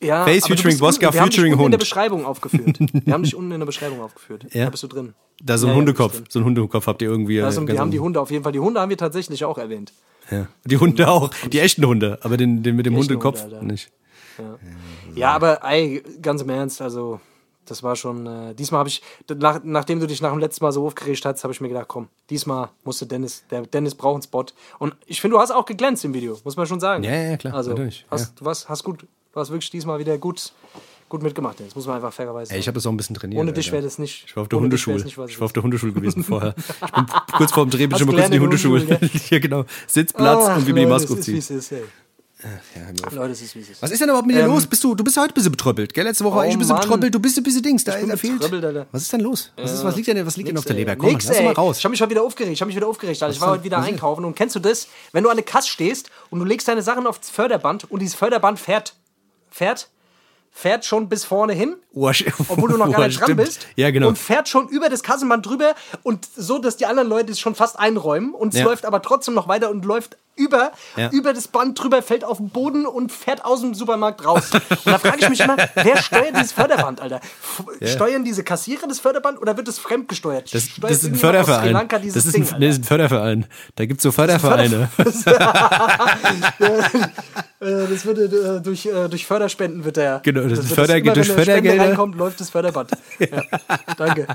Ja, Face aber du featuring Bosca, unten- wir haben dich featuring unten in der. Beschreibung aufgeführt. Wir haben dich unten in der Beschreibung aufgeführt. Ja. Da bist du drin. Da so ein Ja, Hundekopf, so ein Hundekopf habt ihr irgendwie. Also, wir haben die. Hunde auf jeden Fall. Die Hunde haben wir tatsächlich auch erwähnt. Ja. Die Hunde auch, die echten Hunde, aber den, den mit dem Hundekopf Hunde, nicht. Ja, aber ey, ganz im Ernst, also das war schon. Äh, diesmal habe ich, nach, nachdem du dich nach dem letzten Mal so aufgeregt hast, habe ich mir gedacht, komm, diesmal musste Dennis, der Dennis braucht einen Spot. Und ich finde, du hast auch geglänzt im Video, muss man schon sagen. Ja, ja, klar, Also, natürlich, Hast, ja. Du warst, hast gut, du hast wirklich diesmal wieder gut, gut mitgemacht, Dennis. Muss man einfach fairerweise Ey, ich habe das auch ein bisschen trainiert. Ohne dich wäre das nicht. Ich war auf der Hundeschule. was Ich war auf der Hundeschule gewesen vorher. Ich bin kurz vor dem Dreh bin ich schon mal kurz in die Hundeschule. Hundeschule, ja, genau. Sitzplatz Ach, und wie man die Maske es ist, ist. Ja. Leute, es ist, wie es ist. Was ist denn überhaupt mit dir Ähm, los? Bist du, du bist ja heute ein bisschen betröppelt, gell? Letzte Woche war Oh, ich ein bisschen Mann. betröppelt, du bist ein bisschen Dings, da, da fehlt. Alter. Was ist denn los? Was, ist, was liegt denn, was liegt denn auf der Leber? Komm, Nix, lass mal raus. Ich habe mich schon wieder aufgeregt. Ich habe mich wieder aufgeregt, Alter. Ich war heute wieder einkaufen und kennst du das? Wenn du an der Kasse stehst und du legst deine Sachen aufs Förderband und dieses Förderband fährt, fährt, fährt schon bis vorne hin, Oh, obwohl du noch gar nicht dran bist. Ja, genau. Und fährt schon über das Kassenband drüber und so, dass die anderen Leute es schon fast einräumen und es Ja. läuft aber trotzdem noch weiter und läuft über, Ja. über das Band drüber, fällt auf den Boden und fährt aus dem Supermarkt raus. Und da frage ich mich immer, wer steuert dieses Förderband, Alter? F Steuern diese Kassierer das Förderband oder wird es fremdgesteuert? Das, das ist ein Förderverein. Lanka dieses Das ist Ding, ein, nee, das ist ein Förderverein. Da gibt es so Fördervereine. Äh, Das wird äh, durch, äh, durch Förderspenden wird der. Genau, das ist wird Förder- immer, durch wenn Fördergelder. reinkommt, läuft das Förderband. Ja, danke.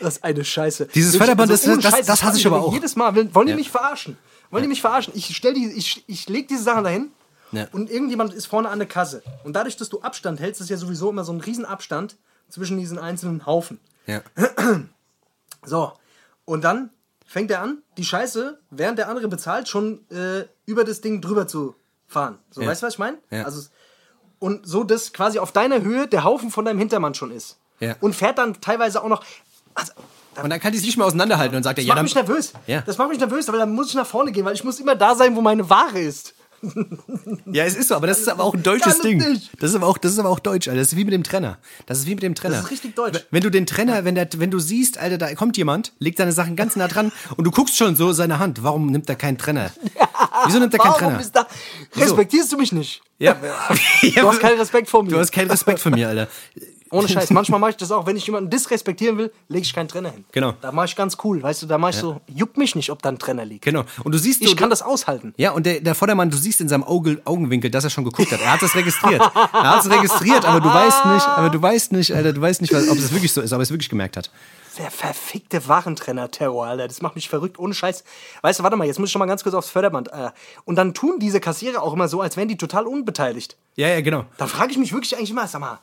Was eine Scheiße. Dieses Wirklich, Förderband, das- ohne das- Scheiß, das hasse ich aber auch. Jedes Mal, wollen, wollen Ja. die mich verarschen? Wollen die mich verarschen? Ich stell die, ich, ich leg diese Sachen dahin Ja. und irgendjemand ist vorne an der Kasse. Und dadurch, dass du Abstand hältst, ist ja sowieso immer so ein Riesenabstand zwischen diesen einzelnen Haufen. Ja. So, und dann fängt er an, die Scheiße, während der andere bezahlt, schon äh, über das Ding drüber zu fahren. So, Ja. weißt du, was ich meine? Ja. Also, und so, dass quasi auf deiner Höhe der Haufen von deinem Hintermann schon ist. Ja. Und fährt dann teilweise auch noch. Also, Und dann kann die sich nicht mehr auseinanderhalten und sagt das ja, macht mich nervös. Ja. Das macht mich nervös, weil dann muss ich nach vorne gehen, weil ich muss immer da sein, wo meine Ware ist. ja, es ist so, aber das ist aber auch ein deutsches Ding. Das ist aber auch, das ist aber auch deutsch, Alter. Das ist wie mit dem Trenner. Das ist wie mit dem Trenner. Das ist richtig deutsch. Wenn du den Trenner, wenn der, wenn du siehst, Alter, da kommt jemand, legt seine Sachen ganz nah dran und du guckst schon so seine Hand. Warum nimmt er keinen Trenner? Wieso nimmt er keinen ist da. Respektierst du mich nicht? Ja. Du hast keinen Respekt vor mir. Du hast keinen Respekt vor mir, Alter. Ohne Scheiß. Manchmal mache ich das auch, wenn ich jemanden disrespektieren will, lege ich keinen Trenner hin. Genau. Da mache ich ganz cool, weißt du, da mache ich so, juckt mich nicht, ob da ein Trenner liegt. Genau. Und du siehst Ich kann das aushalten. Ja, und der, der Vordermann, du siehst in seinem Auge, Augenwinkel, dass er schon geguckt hat. Er hat es registriert. Er hat es registriert, aber du weißt nicht, aber du weißt nicht, Alter, du weißt nicht, ob es wirklich so ist, aber es wirklich gemerkt hat. Der verfickte Warentrenner-Terror, Alter. Das macht mich verrückt, ohne Scheiß. Weißt du, warte mal, jetzt muss ich schon mal ganz kurz aufs Förderband. Äh, und dann tun diese Kassierer auch immer so, als wären die total unbeteiligt. Ja, ja, genau. Dann frage ich mich wirklich eigentlich immer, sag mal,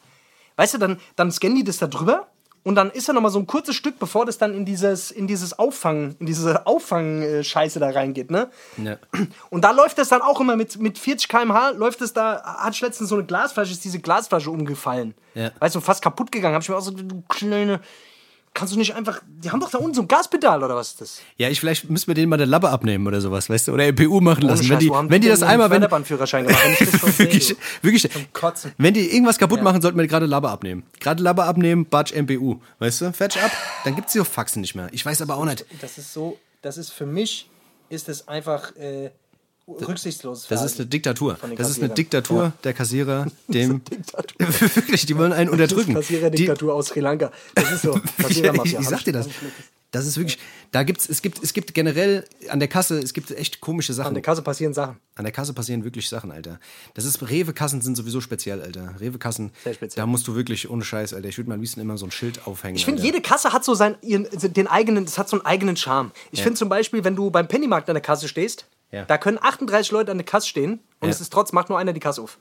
weißt du, dann, dann scannen die das da drüber und dann ist da noch mal so ein kurzes Stück, bevor das dann in dieses, in dieses Auffang, in diese Auffang-Scheiße da reingeht, ne? Ja. Und da läuft das dann auch immer mit, mit 40 km/h, läuft es da, ich letztens so eine Glasflasche, ist diese Glasflasche umgefallen. Ja. Weißt du, fast kaputt gegangen. Hab ich mir auch so, du kleine, kannst du nicht einfach, die haben doch da unten so ein Gaspedal oder was ist das? Ja, ich vielleicht müssen wir denen mal eine Labbe abnehmen oder sowas, weißt du, oder MPU machen lassen. Scheiß, wenn die, wenn die das einmal, wenn, Förderbandführerschein gemacht, wenn wirklich, wirklich, wenn die irgendwas kaputt machen, sollten wir gerade Labbe abnehmen. Gerade Labbe abnehmen, Batsch MPU, weißt du, fertig ab, dann gibt's die Faxen nicht mehr. Ich weiß aber auch nicht. Das ist so, das ist für mich, ist es einfach äh, rücksichtslos. Das ist eine Diktatur. Das ist eine. Diktatur der Kassierer, dem. Diktatur. wirklich, die wollen einen unterdrücken. Kassierer-Diktatur aus Sri Lanka. Das ist so. Kassierermafia. ich sag dir das. Das ist wirklich, da gibt's, es gibt, es gibt generell an der Kasse, es gibt echt komische Sachen. An der Kasse passieren Sachen. An der Kasse passieren wirklich Sachen, Alter. Das ist, Rewe-Kassen sind sowieso speziell, Alter. Rewe-Kassen, da musst du wirklich, ohne Scheiß, Alter. Ich würde mal am liebsten immer so ein Schild aufhängen. Ich finde, jede Kasse hat so seinen, ihren, den eigenen, das hat so einen eigenen Charme. Ich finde zum Beispiel, wenn du beim Pennymarkt an der Kasse stehst, Ja. da können 38 Leute an der Kasse stehen und Ja. es ist trotz, macht nur einer die Kasse auf.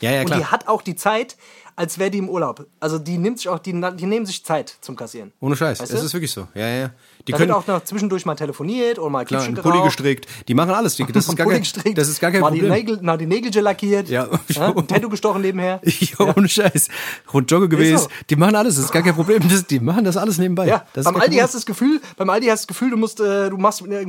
Ja, ja, Und klar. die hat auch die Zeit, als wäre die im Urlaub. Also die nimmt sich auch, die, die nehmen sich Zeit zum Kassieren. ohne Scheiß. Weißt Es du? ist wirklich so. Ja, ja. Die Da können auch noch zwischendurch mal telefoniert oder mal klar, einen Pulli gestrickt. Die machen alles. Die, das, ist gar kein, gestrickt, das ist gar kein mal Die Problem. Nägel, na, die Nägel lackiert. Ja. Ein Tattoo gestochen nebenher. Ja, ohne Scheiß. Und Jogge gewesen. so. Die machen alles. Das ist gar kein Problem. Das, die machen das alles nebenbei. Ja, beim Aldi hast du das Gefühl, beim Aldi hast du das Gefühl, du musst, äh, du machst, äh,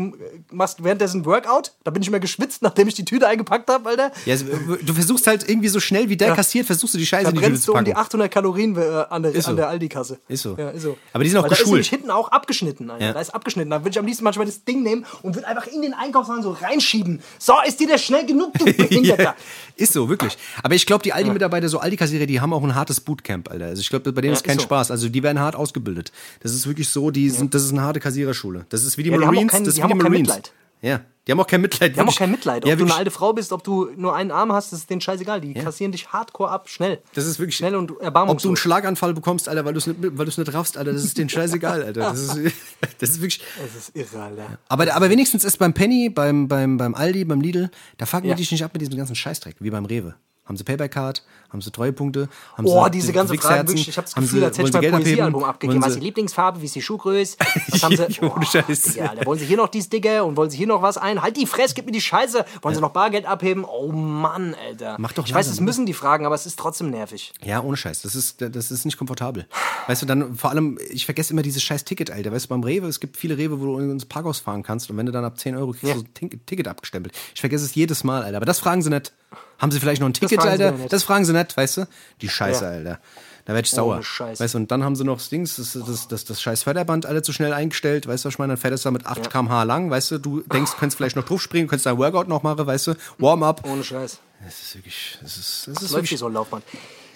machst währenddessen ein Workout. Da bin ich immer geschwitzt, nachdem ich die Tüte eingepackt habe, Alter. Ja, also, du versuchst halt irgendwie so schnell wie der Ja. kassiert, versuchst du die Scheiße Da in die Tüte zu du um die 800 Kalorien äh, an der, Ist so. an der Aldi-Kasse. Ist so. Ja, ist so. Aber die sind auch Weil Da ist geschult. hinten auch abgeschnitten. Ja. Da ist abgeschnitten. Da würde ich am liebsten manchmal das Ding nehmen und würde einfach in den Einkaufswagen so reinschieben. So, ist dir das schnell genug, du Behinderter? ist so, wirklich. Aber ich glaube, die Aldi-Mitarbeiter, so Aldi-Kassierer, die haben auch ein hartes Bootcamp, Alter. Also ich glaube, bei denen ist ist kein so. Spaß. Also die werden hart ausgebildet. Das ist wirklich so, die sind, das ist eine harte Kassiererschule. Das ist wie die Marines. kein- das ist wie haben die Marines. Ja, die haben auch kein Mitleid. Die haben auch kein Mitleid. Ob Ja, du eine alte Frau bist, ob du nur einen Arm hast, das ist denen scheißegal. Die kassieren dich hardcore ab, schnell. Das ist wirklich. Schnell und Ob du einen erbarmungslos. Schlaganfall bekommst, Alter, weil du es nicht, weil nicht raffst, Alter, das ist denen scheißegal, Alter. Das ist, das ist wirklich. Das ist irre, Alter. Aber, aber wenigstens ist beim Penny, beim, beim, beim Aldi, beim Lidl, da fucken Ja. die dich nicht ab mit diesem ganzen Scheißdreck, wie beim Rewe. Haben sie Payback-Card, haben sie Treuepunkte, haben Oh, diese die ganze Frage, wirklich, ich habe das haben Gefühl, sie- als hätte ich mein? Poesiealbum abgegeben. Was ist sie- die Lieblingsfarbe, wie ist die Schuhgröße? Was haben sie? Ohne Oh, Scheiß. Digga, da wollen sie hier noch dies Dicke und wollen sie hier noch was ein? Halt die Fresse, gib mir die Scheiße. Wollen sie noch Bargeld abheben? Oh Mann, Alter. Mach doch ich weiß, es müssen die fragen, aber es ist trotzdem nervig. Ja, ohne Scheiß. Das ist, das ist nicht komfortabel. Weißt du, dann vor allem, ich vergesse immer dieses scheiß Ticket, Alter. Weißt du, beim Rewe, es gibt viele Rewe, wo du ins Parkhaus fahren kannst und wenn du dann ab 10 Euro kriegst, Ja. so ein Ticket abgestempelt. Ich vergesse es jedes Mal, Alter. Aber das fragen sie nicht. Haben sie vielleicht noch ein Ticket, sie Alter? Das fragen sie nicht, weißt du? Die Scheiße, Ja. Alter. Da werd ich sauer. Scheiß. Weißt du, und dann haben sie noch das Dings, das, das, das, das scheiß Förderband alle zu schnell eingestellt, weißt du, was ich meine? Dann fährt es da mit 8 km/h lang, weißt du, du denkst, du könntest vielleicht noch drauf springen, könntest dein Workout noch machen, weißt du, Warm-up. Ohne Scheiß. Das ist wirklich, das ist, das ist Läuft wirklich, so ein Laufband.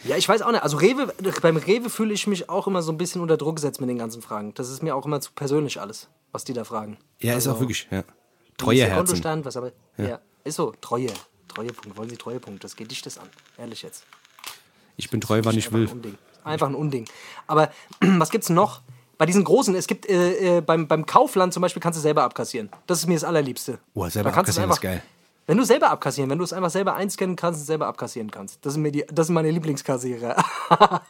Ja, ich weiß auch nicht. Also Rewe, beim Rewe fühle ich mich auch immer so ein bisschen unter Druck gesetzt mit den ganzen Fragen. Das ist mir auch immer zu persönlich alles, was die da fragen. ja, ist Also, auch wirklich, ja. ist Treue Herzen. Kontostand, was aber. Ja. ist so. Treue. Treuepunkt. Wollen Sie Treuepunkt? Das geht dich das an. Ehrlich jetzt. Ich bin treu, wann ich Einfach will. Ein Unding. Einfach ein Unding. Aber was gibt's noch? bei diesen großen, es gibt äh, äh, beim, beim Kaufland zum Beispiel kannst du selber abkassieren. Das ist mir das Allerliebste. Oh, selber abkassieren ist einfach- geil. Wenn du selber abkassieren, wenn du es einfach selber einscannen kannst und selber abkassieren kannst. Das sind, mir die, das sind meine Lieblingskassierer.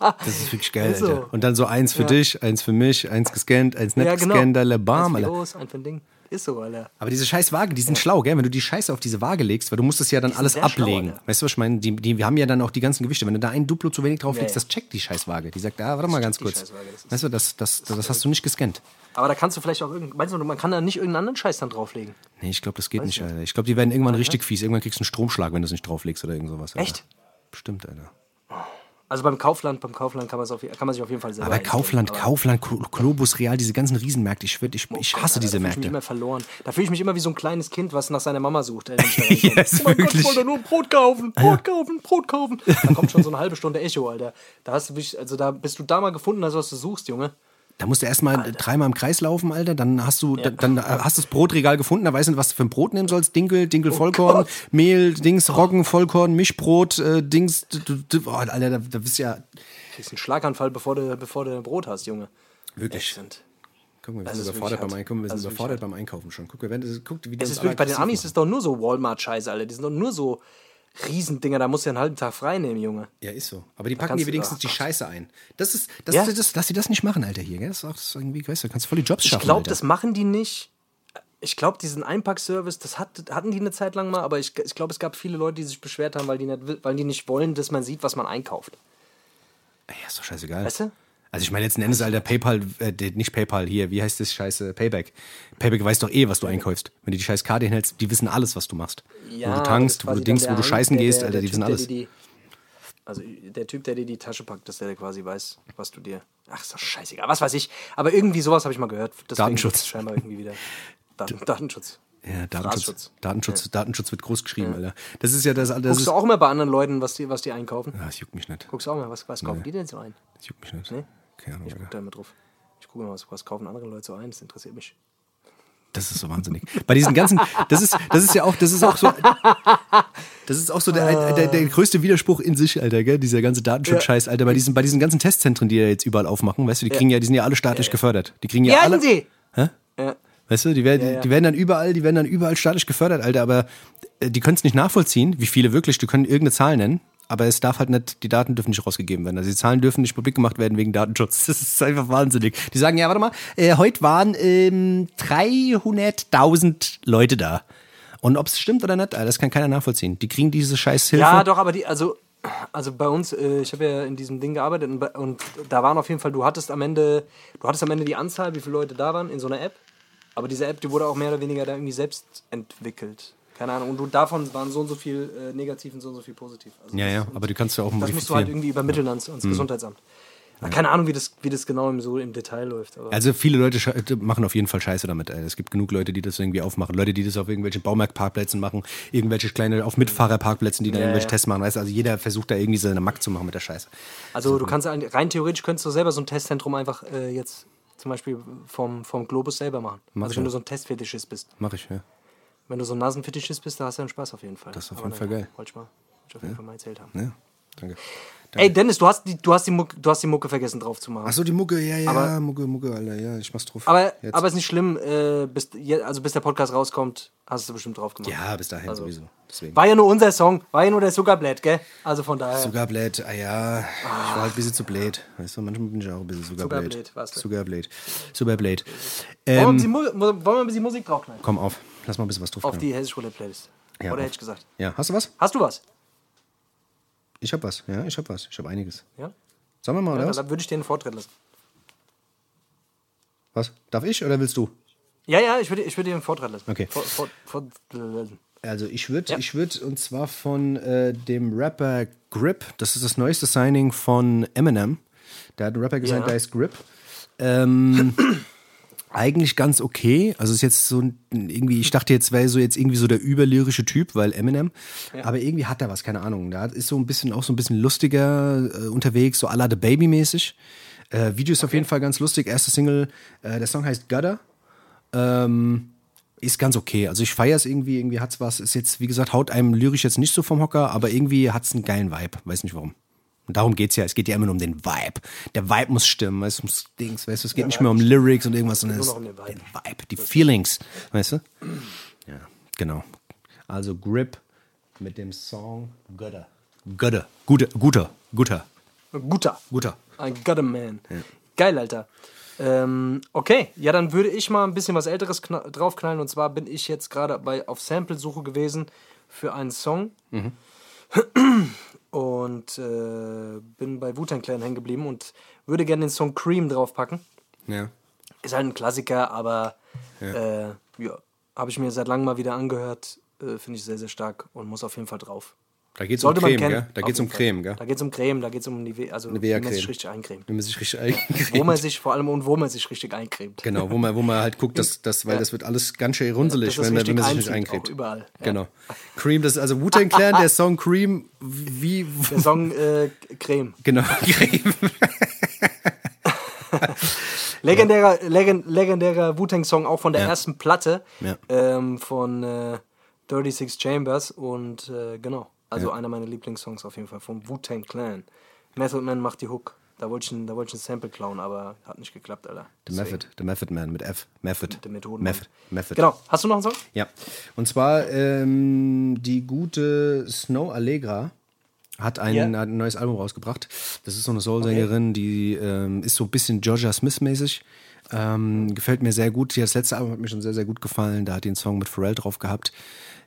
Das ist wirklich geil, Ist so. Alter. Und dann so eins für dich, eins für mich, eins gescannt, eins nicht ja, genau. gescannt, alle bam, Eins für Alter. los, ein für ein Ding. Ist so, Alter. Aber diese scheiß Waage, die sind schlau, gell? Wenn du die Scheiße auf diese Waage legst, weil du musst das ja dann alles schlau, ablegen. Alter. weißt du, was ich meine? Die, die wir haben ja dann auch die ganzen Gewichte. Wenn du da ein Duplo zu wenig drauf Ja, legst, ja. das checkt die scheiß Waage. Die sagt, ah, warte mal ganz kurz. Scheißwaage, weißt du, das, das, das, das hast du nicht gescannt. Aber da kannst du vielleicht auch irgend, meinst du, man kann da nicht irgendeinen anderen Scheiß dann drauflegen? Nee, ich glaube, das geht nicht, Alter. Ich glaube, die werden irgendwann richtig fies. Irgendwann kriegst du einen Stromschlag, wenn du es nicht drauflegst oder irgend sowas. Alter. Echt? Bestimmt, Alter. Also beim Kaufland, beim Kaufland kann, auf, kann man sich auf jeden Fall selber Aber. Kaufland, Aber Kaufland, Globus, Real, diese ganzen Riesenmärkte, ich, würd, ich, ich hasse Alter, diese da fühl ich mich Märkte. immer verloren. Da fühle ich mich immer wie so ein kleines Kind, was nach seiner Mama sucht. Ey, ist oh mein Gott, wirklich. ich wollte nur Brot kaufen, Brot kaufen, Brot kaufen. Da kommt schon so eine halbe Stunde Echo, Alter. Da hast du also da bist du da mal gefunden hast, was du suchst, Junge. Da musst du erstmal dreimal im Kreis laufen, Alter. Dann hast du, dann, dann hast du das Brotregal gefunden. Da weißt du nicht, was du für ein Brot nehmen sollst. Dinkel, Dinkel, Vollkorn, Oh Gott. Mehl, Dings, Roggen, Vollkorn, Mischbrot, äh, Dings. Oh, Alter, da, da bist du ja Kriegst einen Schlaganfall, bevor du, bevor du Brot hast, Junge. wirklich. Ätzend. Guck mal, wir Das sind ist überfordert beim. Einkaufen. Wir Das sind ist überfordert beim Einkaufen schon. Guck, wir werden, guck, wie die Es ist wirklich, bei den Amis ist doch nur so Walmart-Scheiße, Alter. Die sind doch nur so Riesendinger, da musst du ja einen halben Tag frei nehmen, Junge. Ja, ist so. Aber die packen dir wenigstens die. Scheiße ein. Das ist, das, Ja. das, das, dass sie das nicht machen, Alter, hier. Gell? Das ist auch das ist irgendwie, weißt du, du kannst voll die Jobs Ich schaffen. glaube, Alter. das machen die nicht. Ich glaube, diesen Einpackservice, das hat, hatten die eine Zeit lang mal, aber ich, ich glaube, es gab viele Leute, die sich beschwert haben, weil die, nicht, weil die nicht wollen, dass man sieht, was man einkauft. Ja, ist doch scheißegal. Weißt du? Also ich meine, letzten Endes, Alter, PayPal, äh, nicht PayPal, hier, wie heißt das scheiße Payback? Payback weiß doch eh, was du einkaufst. Wenn du die scheiß Karte hinhältst, die wissen alles, was du machst. wo du tankst, wo du dingst, wo du scheißen der- gehst, der- Alter, die wissen Typ, der alles. die- also der Typ, der dir die Tasche packt, dass der quasi weiß, was du dir. Ach, ist doch scheißegal, was weiß ich. Aber irgendwie sowas habe ich mal gehört. Deswegen Datenschutz. Scheinbar irgendwie wieder. Daten, Datenschutz. Ja, Datenschutz. Datenschutz, Datenschutz wird groß geschrieben, Alter. Das ist ja das, das Guckst du auch immer bei anderen Leuten, was die, was die einkaufen? Ah, das juckt mich nicht. Guckst du auch mal, was, was kaufen die denn so ein? Das juckt mich nicht. Nee? Keine Ahnung, Ich gucke Alter. da immer drauf. Ich gucke mal, was, was kaufen andere Leute so ein, das interessiert mich. Das ist so wahnsinnig. Bei diesen ganzen, das ist, das ist ja auch, das ist auch so, das ist auch so der, der, der größte Widerspruch in sich, Alter, gell? Dieser ganze Datenschutz-Scheiß, Alter. Bei diesen, bei diesen ganzen Testzentren, die ja jetzt überall aufmachen, weißt du, die kriegen ja, die sind ja alle staatlich gefördert. Die kriegen ja, Ja, alle. sie! Hä? Ja. Weißt du, die werden, Ja, ja. die werden dann überall, die werden dann überall staatlich gefördert, Alter, aber äh, die können es nicht nachvollziehen, wie viele wirklich, die können irgendeine Zahl nennen, aber es darf halt nicht, die Daten dürfen nicht rausgegeben werden. Also die Zahlen dürfen nicht publik gemacht werden wegen Datenschutz. Das ist einfach wahnsinnig. Die sagen, ja, warte mal, äh, heute waren ähm, 300.000 Leute da. Und ob es stimmt oder nicht, das kann keiner nachvollziehen. Die kriegen diese scheiß Hilfe. Ja, doch, aber die, also, also bei uns, äh, ich habe ja in diesem Ding gearbeitet und, und da waren auf jeden Fall, du hattest am Ende, du hattest am Ende die Anzahl, wie viele Leute da waren in so einer App. Aber diese App, die wurde auch mehr oder weniger da irgendwie selbst entwickelt. Keine Ahnung. Und du, davon waren so und so viel äh, negativ und so und so viel positiv. Also ja, ja, aber die kannst du auch Das musst du modifizieren. halt irgendwie übermitteln ans, ans Gesundheitsamt. Ja, Keine Ahnung, wie das, wie das genau im, so im Detail läuft. Aber Also viele Leute sche- machen auf jeden Fall Scheiße damit. Es gibt genug Leute, die das irgendwie aufmachen. Leute, die das auf irgendwelchen Baumarktparkplätzen machen, irgendwelche kleine auf Mitfahrerparkplätzen, die dann Ja, irgendwelche ja. Tests machen. Weißt also jeder versucht da irgendwie seine Mack zu machen mit der Scheiße. Also du kannst rein theoretisch könntest du selber so ein Testzentrum einfach äh, jetzt zum Beispiel vom, vom Globus selber machen. Mach also wenn ja. du so ein Testfetischist bist. Mach ich, ja. Wenn du so ein Nasenfetischist bist, da hast du einen Spaß auf jeden Fall. Das ist auf Aber jeden Fall geil. Wollte ich, mal, wollte ich auf jeden Fall mal erzählt haben. ja. Danke. Ey, Dennis, du hast die, du hast die, Mucke, du hast die Mucke vergessen drauf zu machen. Achso, die Mucke, ja, ja, Aber- Mucke, Mucke, Alter, ja, ich mach's drauf. aber, Jetzt. aber ist nicht schlimm, äh, bis, also bis der Podcast rauskommt, hast du bestimmt drauf gemacht. ja, bis dahin Also- sowieso. Deswegen. War ja nur unser Song, war ja nur der Zuckerblät, gell? Also von daher. Sogar blöd, ah ja, ich war halt ein bisschen zu blöd. Weißt du, manchmal bin ich auch ein bisschen. Sogar blöd. Super blöd. wollen, wir ein Ähm, wollen wir ein bisschen Musik draufknallen? komm auf, lass mal ein bisschen was drauf. Auf die Hessisch Roulette Playlist. Ja, Oder auf. hätte ich gesagt. Ja, hast du was? Hast du was? Ich hab was, ja, ich hab was. Ich hab einiges. Ja? Sollen wir mal, oder ja was? dann würde ich dir einen Vortritt lassen. Was? Darf ich oder willst du? Ja, ja, ich würde ich würde dir einen Vortritt lassen. Okay. Vor, vor, vor, Also ich würde, Ja. ich würde, und zwar von äh, dem Rapper Grip, das ist das neueste Signing von Eminem. Der hat einen Rapper gesagt, Ja. der heißt Grip. Ähm, eigentlich ganz okay. Also ist jetzt so ein, irgendwie, ich dachte jetzt wäre so jetzt irgendwie so der überlyrische Typ, weil Eminem. Aber irgendwie hat er was, keine Ahnung. Da ist so ein bisschen auch so ein bisschen lustiger äh, unterwegs, so à la The Baby mäßig. Äh, Video ist auf jeden Fall ganz lustig. Erste Single, äh, der Song heißt Gutter. Ähm, ist ganz okay. Also ich feiere es irgendwie, irgendwie hat's was. Ist jetzt, wie gesagt, haut einem lyrisch jetzt nicht so vom Hocker, aber irgendwie hat's einen geilen Vibe. Weiß nicht warum. Und darum geht's ja. Es geht ja immer nur um den Vibe. Der Vibe muss stimmen, weißt du, ums Dings, weißt du, es geht nicht mehr um Lyrics und irgendwas, sondern es um den Vibe. Vibe, die Feelings, weißt du? Ja, genau. Also Grip mit dem Song Gutter. Gutter. Guter, guter, guter, Guter. guter. Ein Gutter Man. Geil, Alter. Ähm, okay, ja, dann würde ich mal ein bisschen was Älteres kna- draufknallen. Und zwar bin ich jetzt gerade bei auf Sample-Suche gewesen für einen Song. Und äh, bin bei Wu-Tang Clan hängen geblieben und würde gerne den Song Cream draufpacken. Ja. Ist halt ein Klassiker, aber ja, äh, ja habe ich mir seit langem mal wieder angehört. Äh, Finde ich sehr, sehr stark und muss auf jeden Fall drauf. Da geht's um Sollte man Creme, gell? Da auf geht's um. Creme, gell? Da geht's um Creme, da geht's um Nivea, also wie man sich richtig eincremt. Wenn man sich richtig eincremt. Wo man sich vor allem und wo man sich richtig eincremt. Genau, wo man, wo man halt guckt, dass, dass, weil das wird alles ganz schön runzelig, wenn, man- wenn man sich nicht eincremt. auch überall. Ja. Genau. Cream, das ist also Wu-Tang Clan, der Song Cream, wie, Der Song äh, Creme. genau, Creme. Legendärer, legend, legendärer Wu-Tang-Song auch von der Ja. ersten Platte Ja. ähm, von äh, Dirty Six Chambers und äh, genau, also einer meiner Lieblingssongs auf jeden Fall vom Wu-Tang Clan. Method Man macht die Hook. Da wollte ich, ein- da wollte ich ein Sample klauen, aber hat nicht geklappt, Alter. The Method, The Method Man mit F. Method. Der Methoden. Method. Method. Genau. Hast du noch einen Song? Ja. Und zwar ähm, die gute Snow Allegra hat ein, Ja. hat ein neues Album rausgebracht. Das ist so eine Soul-Sängerin, die ähm, ist so ein bisschen Georgia Smith-mäßig. Ähm, gefällt mir sehr gut. Das letzte Album hat mir schon sehr, sehr gut gefallen. Da hat die einen Song mit Pharrell drauf gehabt.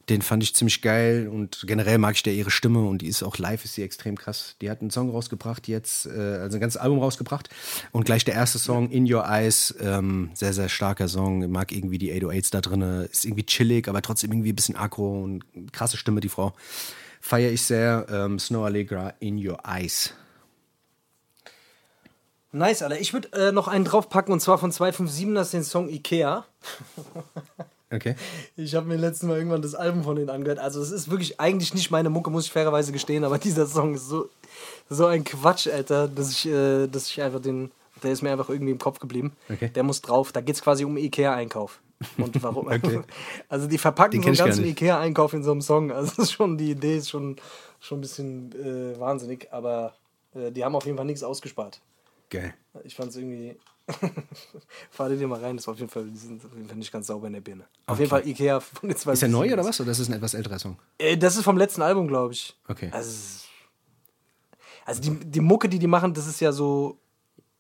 Den fand ich ziemlich geil und generell mag ich der ihre Stimme und die ist auch live, ist sie extrem krass. Die hat einen Song rausgebracht jetzt, äh, also ein ganzes Album rausgebracht und gleich der erste Song, In Your Eyes, ähm, sehr, sehr starker Song. Mag irgendwie die 808s da drin, ist irgendwie chillig, aber trotzdem irgendwie ein bisschen aggro und krasse Stimme, die Frau. Feiere ich sehr. Ähm, Snow Allegra, In Your Eyes. Nice, Alter. Ich würde äh, noch einen draufpacken und zwar von 257, das ist den Song Ikea. Okay. Ich habe mir letztes Mal irgendwann das Album von denen angehört. Also es ist wirklich eigentlich nicht meine Mucke, muss ich fairerweise gestehen, aber dieser Song ist so, so ein Quatsch, Alter, dass ich, äh, dass ich einfach den, der ist mir einfach irgendwie im Kopf geblieben. Okay. Der muss drauf. Da geht es quasi um Ikea-Einkauf. Und warum? Okay. Also die verpacken Den so einen ganzen. Ikea-Einkauf in so einem Song. Also schon, die Idee ist schon, schon ein bisschen äh, wahnsinnig, aber äh, die haben auf jeden Fall nichts ausgespart. Geil. Ich fand es irgendwie. Fahr dir mal rein, das war auf jeden Fall, die sind auf jeden Fall nicht ganz sauber in der Birne. Auf Okay. jeden Fall Ikea von den zwei. Ist der neu oder was? Oder ist das ein etwas älterer Song? Äh, das ist vom letzten Album, glaube ich. Okay. Also, ist- also die, die Mucke, die die machen, das ist ja so.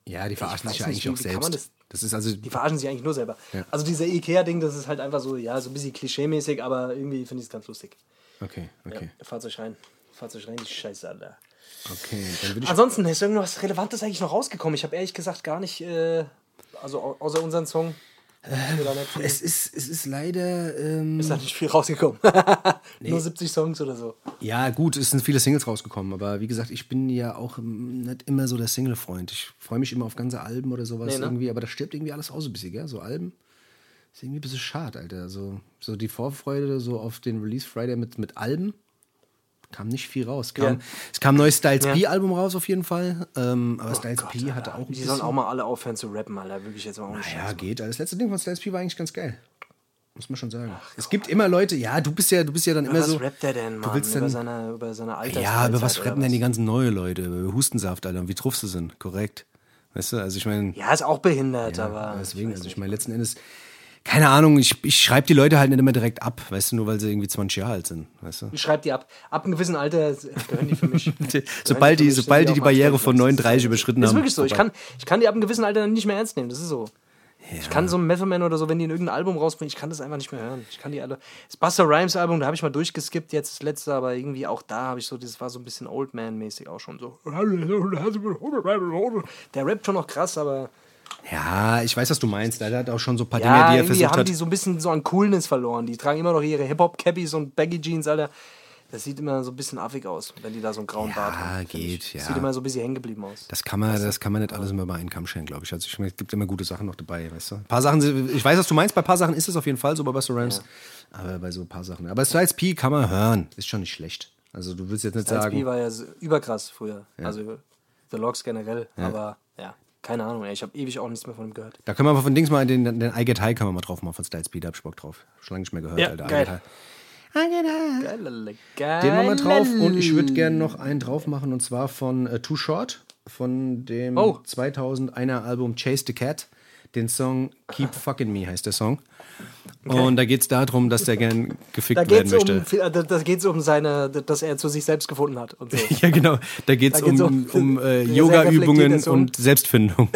Ja, die verarschen sich ja eigentlich auch selbst. Das ist also. Die verarschen sich eigentlich nur selber. Ja. Also dieser Ikea-Ding, das ist halt einfach so, ja, so ein bisschen klischee-mäßig, aber irgendwie finde ich es ganz lustig. Okay, okay. Ja, fahrt euch rein. Fahrt euch rein, die Scheiße, Alter. Okay, dann würde ich. Ansonsten ist irgendwas Relevantes eigentlich noch rausgekommen. Ich habe ehrlich gesagt gar nicht, äh, also au- außer unseren Song, da viel, Es ist, es ist leider. Ähm, ist da nicht viel rausgekommen. Nur 70 Songs oder so. ja, gut, es sind viele Singles rausgekommen, aber wie gesagt, ich bin ja auch ähm, nicht immer so der Single-Freund. Ich freue mich immer auf ganze Alben oder sowas Nee, ne? irgendwie, aber das stirbt irgendwie alles aus ein bisschen, gell? So Alben. Ist irgendwie ein bisschen schade, Alter. So, so die Vorfreude so auf den Release Friday mit, mit Alben. Kam nicht viel raus. Kam, Ja. Es kam ein neues Styles Ja. P-Album raus auf jeden Fall. Ähm, aber Styles P hatte auch ein Die sollen auch mal alle aufhören zu rappen, Alter. Wirklich jetzt mal ohne Ja, geht. Das letzte Ding von Styles P war eigentlich ganz geil. Muss man schon sagen. es gibt immer Leute, ja, du bist ja, du bist ja dann immer Was so. rappt der denn, Mann? willst über, dann- seine, über seine Alters Ja, aber was rappen denn die ganzen neue Leute? Über Hustensaft, Alter, und wie truff sie sind, korrekt. Weißt du, also ich meine, Ja, ist auch behindert, aber. deswegen, also ich meine, letzten Endes, keine Ahnung, ich, ich schreibe die Leute halt nicht immer direkt ab, weißt du, nur weil sie irgendwie 20 Jahre alt sind, weißt du? Ich schreib die ab. Ab einem gewissen Alter gehören die für mich. sobald die, mich, sobald die die mal Barriere von Das 39 überschritten Ist haben. wirklich so. Ich kann, ich kann die ab einem gewissen Alter nicht mehr ernst nehmen. Das ist so. Ich kann so ein Method Man oder so, wenn die in irgendein Album rausbringen, ich kann das einfach nicht mehr hören. Ich kann die alle. Das Buster Rhymes Album, da habe ich mal durchgeskippt, jetzt das letzte, aber irgendwie auch da habe ich so, das war so ein bisschen Old Man-mäßig auch schon so. Der rappt schon noch krass, aber Ja, ich weiß, was du meinst. Der hat auch schon so ein paar ja, Dinge, die er versucht haben hat. die so ein bisschen so an Coolness verloren. Die tragen immer noch ihre Hip-Hop-Cappies und Baggy-Jeans, Alter. Das sieht immer so ein bisschen affig aus, wenn die da so einen grauen Ja, Bart haben. geht, ich. ja. Sieht immer so ein bisschen hängen geblieben aus. Das kann man, das kann man nicht alles immer bei einem Kamm scheren, glaube ich. Also ich es gibt immer gute Sachen noch dabei, weißt du. Ein paar Sachen, ich weiß, was du meinst, bei ein paar Sachen ist es auf jeden Fall so bei Buster Rhymes. Aber bei so ein paar Sachen. Aber Styles P kann man hören, ist schon nicht schlecht. Also du willst jetzt nicht Styles sagen. P war ja überkrass früher. Also The Logs generell. Aber ja, keine Ahnung. Ey. Ich habe ewig auch nichts mehr von ihm gehört. Da können wir mal von Dings mal den, den I Get High können wir mal drauf machen von Styles P, da hab ich Bock drauf. Schon lange nicht mehr gehört, Ja, Alter. I geil. Get High. Geil, geil. Den machen wir drauf und ich würde gerne noch einen drauf machen und zwar von äh, Too Short, von dem Oh. 2001er Album Chase the Cat. Den Song Keep Fucking Me heißt der Song. Und da geht es darum, dass der gern gefickt Da werden geht es möchte. um, da, da geht's um seine, dass er zu sich selbst gefunden hat. So. Ja, genau. Da geht es um, um- um äh, Yoga-Übungen und Selbstfindung.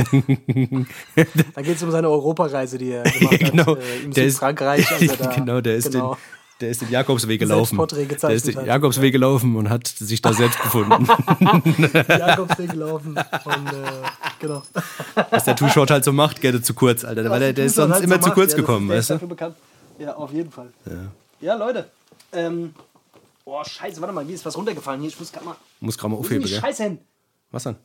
Da geht es um seine Europareise, die er gemacht Ja, genau. hat. Äh, Im Der ist- Südfrankreich. als er da, genau, der ist, genau. Den, der ist den Jakobsweg gelaufen. Der ist den hat. Jakobsweg gelaufen und hat sich da selbst gefunden. Jakobsweg gelaufen. Und, äh, genau. Was der Too-Short halt so macht, gerne zu kurz, Alter. Weil der, der ist sonst halt immer so zu macht, kurz ja, gekommen, weißt du? bekannt. Ja, auf jeden Fall. Ja, Leute. Ähm, oh, scheiße, warte mal, mir ist was runtergefallen hier. Ich muss gerade mal. Muss gerade mal aufheben, gell? Scheiße hin? Was dann?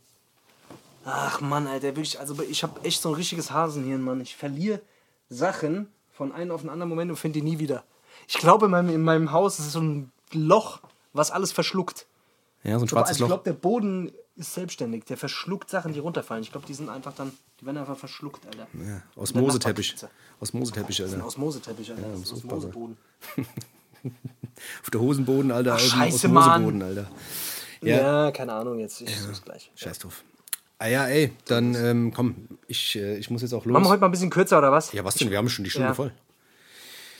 Ach Mann, Alter, wirklich, also ich habe echt so ein richtiges Hasenhirn, Mann. Ich verliere Sachen von einem auf den anderen Moment und finde die nie wieder. Ich glaube, in meinem, in meinem Haus ist so ein Loch, was alles verschluckt. Ja, so ein Ich schwarzes also ich Loch. glaube, der Boden ist selbstständig. Der verschluckt Sachen, die runterfallen. Ich glaube, die sind einfach dann, die werden einfach verschluckt, Alter. Ja, Aus Osmoseteppich. Osmoseteppich, Alter. Osmoseteppich, Alter. das ist. Osmoseboden. Auf der Hosenboden, Alter. dem scheiße, Osmoseboden, Alter. Ja. Ja. keine Ahnung jetzt. Ich ja. gleich. Scheiß drauf. Ah ja, ey, dann ähm, komm, ich, äh, ich muss jetzt auch los. Machen wir heute mal ein bisschen kürzer, oder was? ja, was denn? Wir haben schon die Stunde Ja. voll.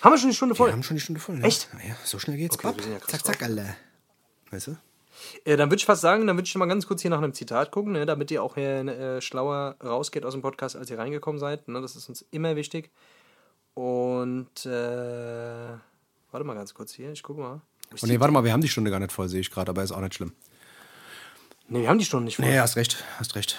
Haben wir schon die Stunde voll? Wir haben schon die Stunde voll. Ne? Echt? Ja, so schnell geht's. Okay, ja zack, zack, Alter. Weißt du? Äh, dann würde ich fast sagen, dann würde ich mal ganz kurz hier nach einem Zitat gucken, ne, damit ihr auch hier äh, schlauer rausgeht aus dem Podcast, als ihr reingekommen seid. Ne, das ist uns immer wichtig. Und äh, warte mal ganz kurz hier, ich gucke mal. Oh nee, warte mal, wir haben die Stunde gar nicht voll, sehe ich gerade, aber ist auch nicht schlimm. Ne, wir haben die Stunde nicht voll. Nee, hast recht, hast recht.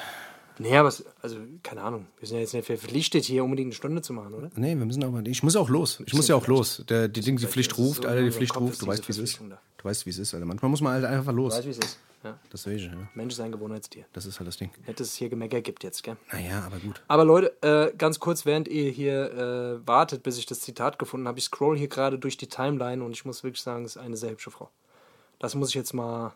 Nee, aber es, also, keine Ahnung. Wir sind ja jetzt nicht verpflichtet, hier unbedingt eine Stunde zu machen, oder? Nee, wir müssen aber, ich muss ja auch los. Ich muss ja auch los. Der, die Ding, die Pflicht ruft, so Alter, die Pflicht ruft. Du weißt, wie es ist. Du weißt, wie es ist, Alter. Manchmal muss man halt einfach los. Weißt du, wie es ist? Ja. Das sehe ich, ja. Mensch ist ein Gewohnheitstier. Das ist halt das Ding. Nicht, dass es hier Gemecker gibt jetzt, gell? Naja, aber gut. Aber Leute, äh, ganz kurz, während ihr hier äh, wartet, bis ich das Zitat gefunden habe, ich scroll hier gerade durch die Timeline und ich muss wirklich sagen, es ist eine sehr hübsche Frau. Das muss ich jetzt mal.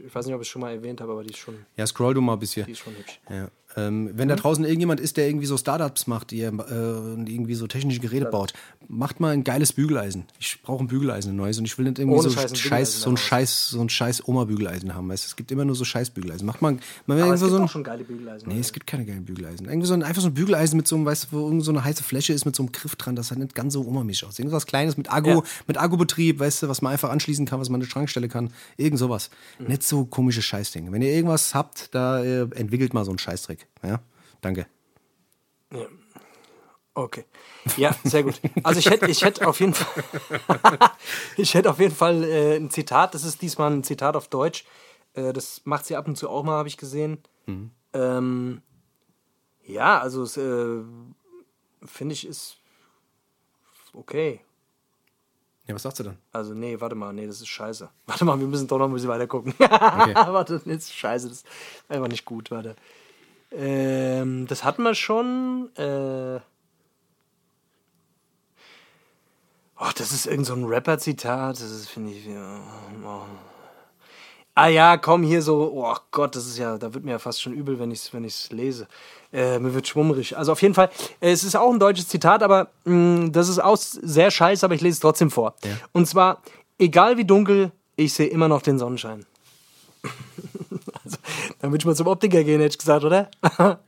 Ich, weiß nicht, ob ich es schon mal erwähnt habe, aber die ist schon, Ja, scroll du mal bis hier. die ist schon hübsch. Ja. Ähm, wenn da draußen irgendjemand ist, der irgendwie so Startups macht, die äh, und irgendwie so technische Geräte baut, macht mal ein geiles Bügeleisen. Ich brauche ein Bügeleisen, ein neues und ich will nicht irgendwie Ohne so Scheiß ein scheiß, so ein scheiß, so ein scheiß Oma-Bügeleisen haben, weißt du? Es gibt immer nur so scheiß Bügeleisen. Macht mal, mal Aber es gibt so ein, auch schon geile Bügeleisen. Nee, es gibt keine geilen Bügeleisen. Irgendwie so ein, einfach so ein Bügeleisen mit so einem, weißt du, wo irgend so eine heiße Fläche ist mit so einem Griff dran, das halt nicht ganz so omermäßig aus. Irgendwas Kleines mit Akku, Ja. mit Akkubetrieb, weißt du, was man einfach anschließen kann, was man in die Schrankstelle kann. Irgend sowas. Mhm. Nicht so komische Scheißdinge. Wenn ihr irgendwas habt, da äh, entwickelt mal so einen Ja, danke. Okay. Ja, sehr gut. Also ich hätte ich hätte auf jeden Fall ich hätte auf jeden Fall äh, ein Zitat, das ist diesmal ein Zitat auf Deutsch. Äh, das macht sie ab und zu auch mal, habe ich gesehen. Ähm, ja, also äh, finde ich ist okay. Ja, was sagst du dann? Also nee, warte mal, nee, das ist scheiße. Warte mal, wir müssen doch noch ein bisschen weiter gucken. warte, das ist scheiße, das ist einfach nicht gut, warte. Ähm, das hatten wir schon. Äh, oh, das ist irgend so ein Rapper-Zitat. Das ist, finde ich. ja, Oh. Ah ja, komm hier so. Oh Gott, das ist ja, da wird mir ja fast schon übel, wenn ich es wenn ich's lese. Äh, mir wird schwummrig. Also auf jeden Fall, äh, es ist auch ein deutsches Zitat, aber mh, das ist auch sehr scheiße, aber ich lese es trotzdem vor. Und zwar, egal wie dunkel, ich sehe immer noch den Sonnenschein. Also, dann würde ich mal zum Optiker gehen, hätte ich gesagt, oder?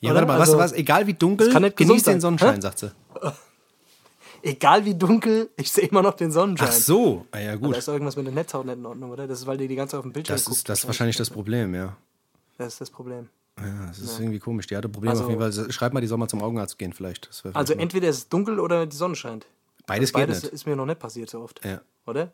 Ja, Oder? warte mal, Also, was, was, egal wie dunkel, genieß den. Sonnenschein, Hä? sagt sie. Egal wie dunkel, ich sehe immer noch den Sonnenschein. Ach so, ah, ja Da gut. ist doch irgendwas mit der Netzhaut nicht in Ordnung, oder? Das ist, weil die die ganze Zeit auf dem Bildschirm Das guckt. ist, das ist wahrscheinlich das Problem, ja. Das ist das Problem. Ja, das ist irgendwie komisch. Die hatte Probleme Also- auf jeden Fall. Schreib mal, die soll mal zum Augenarzt gehen, vielleicht. Wär vielleicht Also mal- entweder ist es dunkel oder die Sonne scheint. beides geht Beides nicht. ist mir noch nicht passiert so oft. Ja. Oder?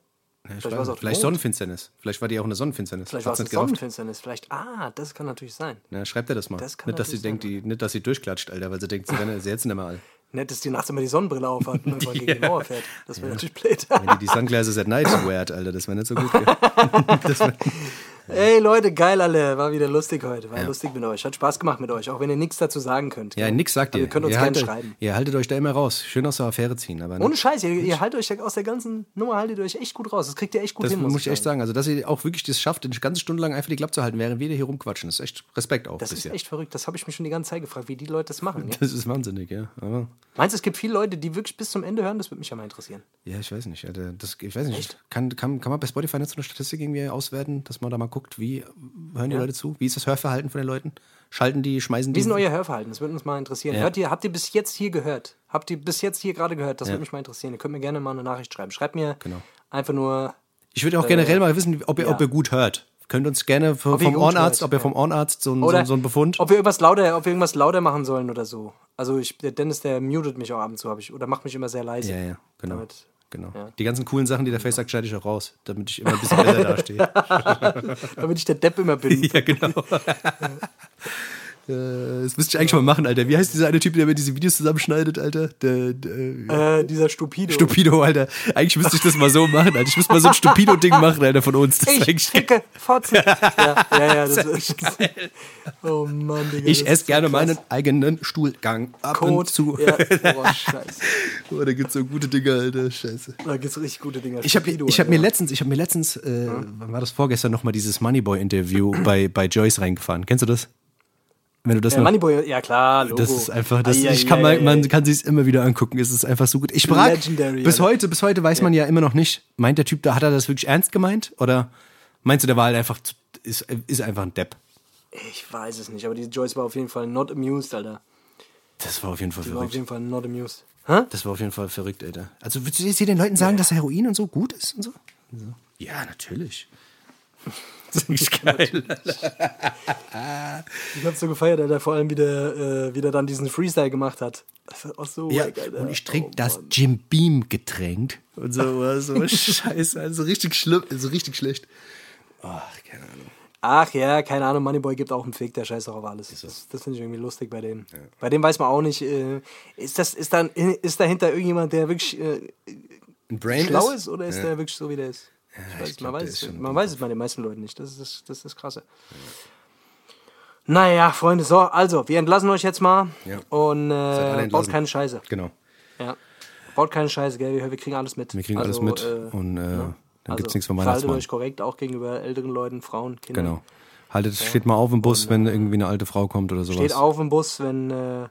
Ja, Vielleicht vielleicht war's auch vielleicht. Sonnenfinsternis. Vielleicht war die auch eine Sonnenfinsternis. Vielleicht war es eine nicht. Sonnenfinsternis. Vielleicht, ah, das kann natürlich sein. Na, schreibt er das mal. Das nicht, dass sie natürlich denkt, die, nicht, dass sie durchklatscht, Alter, weil sie denkt, sie, werden, sie hetzen immer all. Nett, dass die nachts immer die Sonnenbrille aufhat und irgendwann gegen die Mauer fährt. Das wäre natürlich blöd. Wenn die die Sunglasses at night weart, Alter, das wäre nicht so gut. Das Ey Leute, geil alle. War wieder lustig heute. War lustig mit euch. Hat Spaß gemacht mit euch, auch wenn ihr nichts dazu sagen könnt. Ja, nix sagt Also ihr. Ihr könnt uns ihr gerne haltet, schreiben. Ihr haltet euch da immer raus. Schön aus der Affäre ziehen. Aber Ohne Scheiß, ihr, ihr haltet euch aus der ganzen Nummer haltet ihr euch echt gut raus. Das kriegt ihr echt gut das hin, muss ich echt sagen. Also, dass ihr auch wirklich das schafft, eine ganze Stunde lang einfach die Klappe zu halten, während wir hier rumquatschen. Das ist echt Respekt auch. Das ist echt verrückt. Das habe ich mich schon die ganze Zeit gefragt, wie die Leute das machen. Ja? Das ist wahnsinnig, ja. Aber, Meinst du, es gibt viele Leute, die wirklich bis zum Ende hören? Das würde mich ja mal interessieren. ja, ich weiß nicht. Alter. Das, ich weiß nicht. Kann, kann, kann man bei Spotify nicht so eine Statistik irgendwie auswerten, dass man da mal guckt, wie hören die Leute zu? Wie ist das Hörverhalten von den Leuten? Schalten die, schmeißen die? Wie ist euer Hörverhalten? Das würde uns mal interessieren. Ja. Hört ihr, habt ihr bis jetzt hier gehört? Habt ihr bis jetzt hier gerade gehört? Das Ja. würde mich mal interessieren. Ihr könnt mir gerne mal eine Nachricht schreiben. Schreibt mir Genau. einfach nur. Ich würde auch generell mal wissen, ob ihr, ja. ob ihr gut hört. Könnt uns gerne vom, vom Ohrenarzt, hört, ob ihr ja. vom Ohrenarzt so, so, so ein Befund. Ob wir irgendwas lauter, ob wir irgendwas lauter machen sollen oder so. Also ich, der Dennis, der mutet mich auch ab und zu, habe ich, oder macht mich immer sehr leise. Ja, ja, genau. Damit, genau. ja. Die ganzen coolen Sachen, die der Face sagt, schneide ich auch raus, damit ich immer ein bisschen besser dastehe. damit ich der Depp immer bin. ja, genau. Äh, Das müsste ich eigentlich mal machen, Alter. Wie heißt dieser eine Typ, der mir diese Videos zusammenschneidet, Alter? Der, der Äh, dieser Stupido. Stupido, Alter. Eigentlich müsste ich das mal so machen, Alter. Ich müsste mal so ein Stupido-Ding machen, Alter, von uns. Das Ich geil. ficke Fotzen. ja, ja, ja, das ist Oh Mann, Digga. Ich das esse gerne meinen eigenen Stuhlgang ab und Code. zu. Ja, boah, scheiße. Oh, da gibt's so gute Dinge, Alter. Scheiße. Da gibt's richtig gute Dinge. Ich habe ich hab mir letztens, ich hab mir letztens, äh, wann war das vorgestern nochmal dieses Moneyboy-Interview bei, bei Joyce reingefahren. Kennst du das? Wenn du das Ja, Moneyboy, ja klar, Logo. das ist einfach, das, Ai, ich ai, kann mal, ai, man ai. kann sich immer wieder angucken. Es ist einfach so gut. Ich frage, bis Alter. heute, bis heute weiß man ja immer noch nicht, meint der Typ da, hat er das wirklich ernst gemeint? Oder meinst du, der war halt einfach, ist, ist einfach ein Depp? Ich weiß es nicht, aber die Joyce war auf jeden Fall not amused, Alter. Das war auf jeden Fall Die war auf verrückt. jeden Fall not amused. Hä? Das war auf jeden Fall verrückt, Alter. Also würdest du jetzt hier den Leuten sagen, dass Heroin und so gut ist und so. Ja, natürlich. Das ist geil. Ich hab's so gefeiert, Alter, vor allem wie der, äh, wie der dann diesen Freestyle gemacht hat. Das ist auch so Ja, Alter. und ich trinke Oh, das Mann. Jim Beam Getränk und so, so scheiße, also richtig schlimm, also richtig schlecht. Ach, keine Ahnung. Ach ja, keine Ahnung, Moneyboy gibt auch einen Fick, der scheißt auch auf alles. Das, das finde ich irgendwie lustig bei dem. Bei dem weiß man auch nicht, äh, ist, das, ist, dann, ist dahinter irgendjemand, der wirklich äh, Ein Brain schlau ist oder ist der wirklich so, wie der ist? Ich weiß, glaub, man weiß, es, schon man weiß es bei den meisten Leuten nicht. Das ist das, das, ist das Krasse. Naja, Freunde, so, also, wir entlassen euch jetzt mal Ja. und äh, baut keine Scheiße. Genau. Ja. Baut keine Scheiße, gell? Wir, kriegen alles mit. Wir kriegen Also, alles mit äh, und äh, dann also, gibt's nichts Verhaltet Weihnachtsmann. euch korrekt, auch gegenüber älteren Leuten, Frauen, Kindern. Genau. Haltet, steht mal auf im Bus, wenn irgendwie eine alte Frau kommt oder sowas. Steht auf im Bus, wenn. Äh,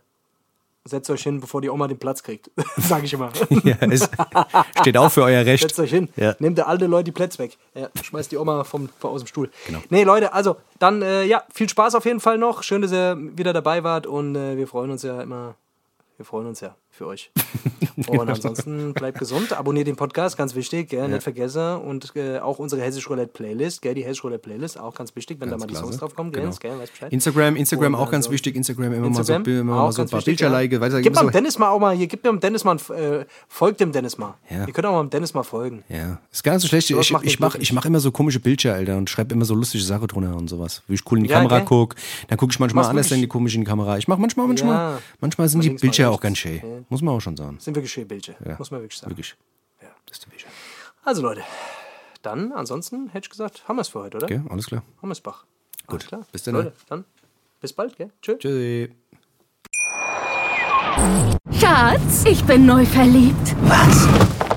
setzt euch hin, bevor die Oma den Platz kriegt. Sag ich immer. ja, es steht auf für euer Recht. Setzt euch hin. Ja. Nehmt der alte Leute die Plätze weg. Ja, schmeißt die Oma vom, vom, aus dem Stuhl. Genau. Nee, Leute, also dann, äh, ja, viel Spaß auf jeden Fall noch. Schön, dass ihr wieder dabei wart und äh, wir freuen uns ja immer. Wir freuen uns ja für euch. Und ansonsten bleibt gesund, abonniert den Podcast, ganz wichtig, gell, nicht vergessen. Und äh, auch unsere Hessisch Roulette Playlist, gell, die Hessisch Roulette Playlist, auch ganz wichtig, wenn Ganz da mal die klasse. Songs drauf kommen, gell, Genau. gell, weißt Bescheid. Instagram, Instagram Und auch ganz wichtig. Instagram immer Instagram, mal so, immer mal so ein paar Bildchen ja. Weiter, Gib mal dem so, Dennis mal auch mal hier, gib dem Dennis mal, äh, folgt dem Dennis mal. Ja. Ihr könnt auch mal dem Dennis mal folgen. ja, ist gar nicht so schlecht. Sowas Ich, ich mache mach immer so komische Bildchen, Alter, und schreibe immer so lustige Sachen drunter und sowas. Wie ich cool in die Ja, Kamera gell? guck. Dann gucke ich manchmal anders in die komisch in die Kamera. Ich mache manchmal, manchmal, Ja. manchmal sind die Bildchen auch ganz schön. Muss man auch schon sagen. Sind wirklich schöne Bildchen, Ja. muss man wirklich sagen. Wirklich. Ja. Das ist der Bildchen. Also Leute, dann ansonsten hätte ich gesagt, haben wir es für heute, oder? Okay, alles klar. Hammersbach. Alles Gut, klar. bis dann. Leute, dann bis bald, gell? Tschö. Tschüssi. Schatz, ich bin neu verliebt. Was?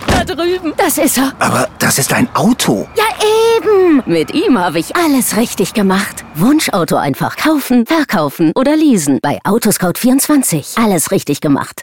Da drüben. Das ist er. Aber das ist ein Auto. Ja, eben. Mit ihm habe ich alles richtig gemacht. Wunschauto einfach kaufen, verkaufen oder leasen. Bei Autoscout24. Alles richtig gemacht.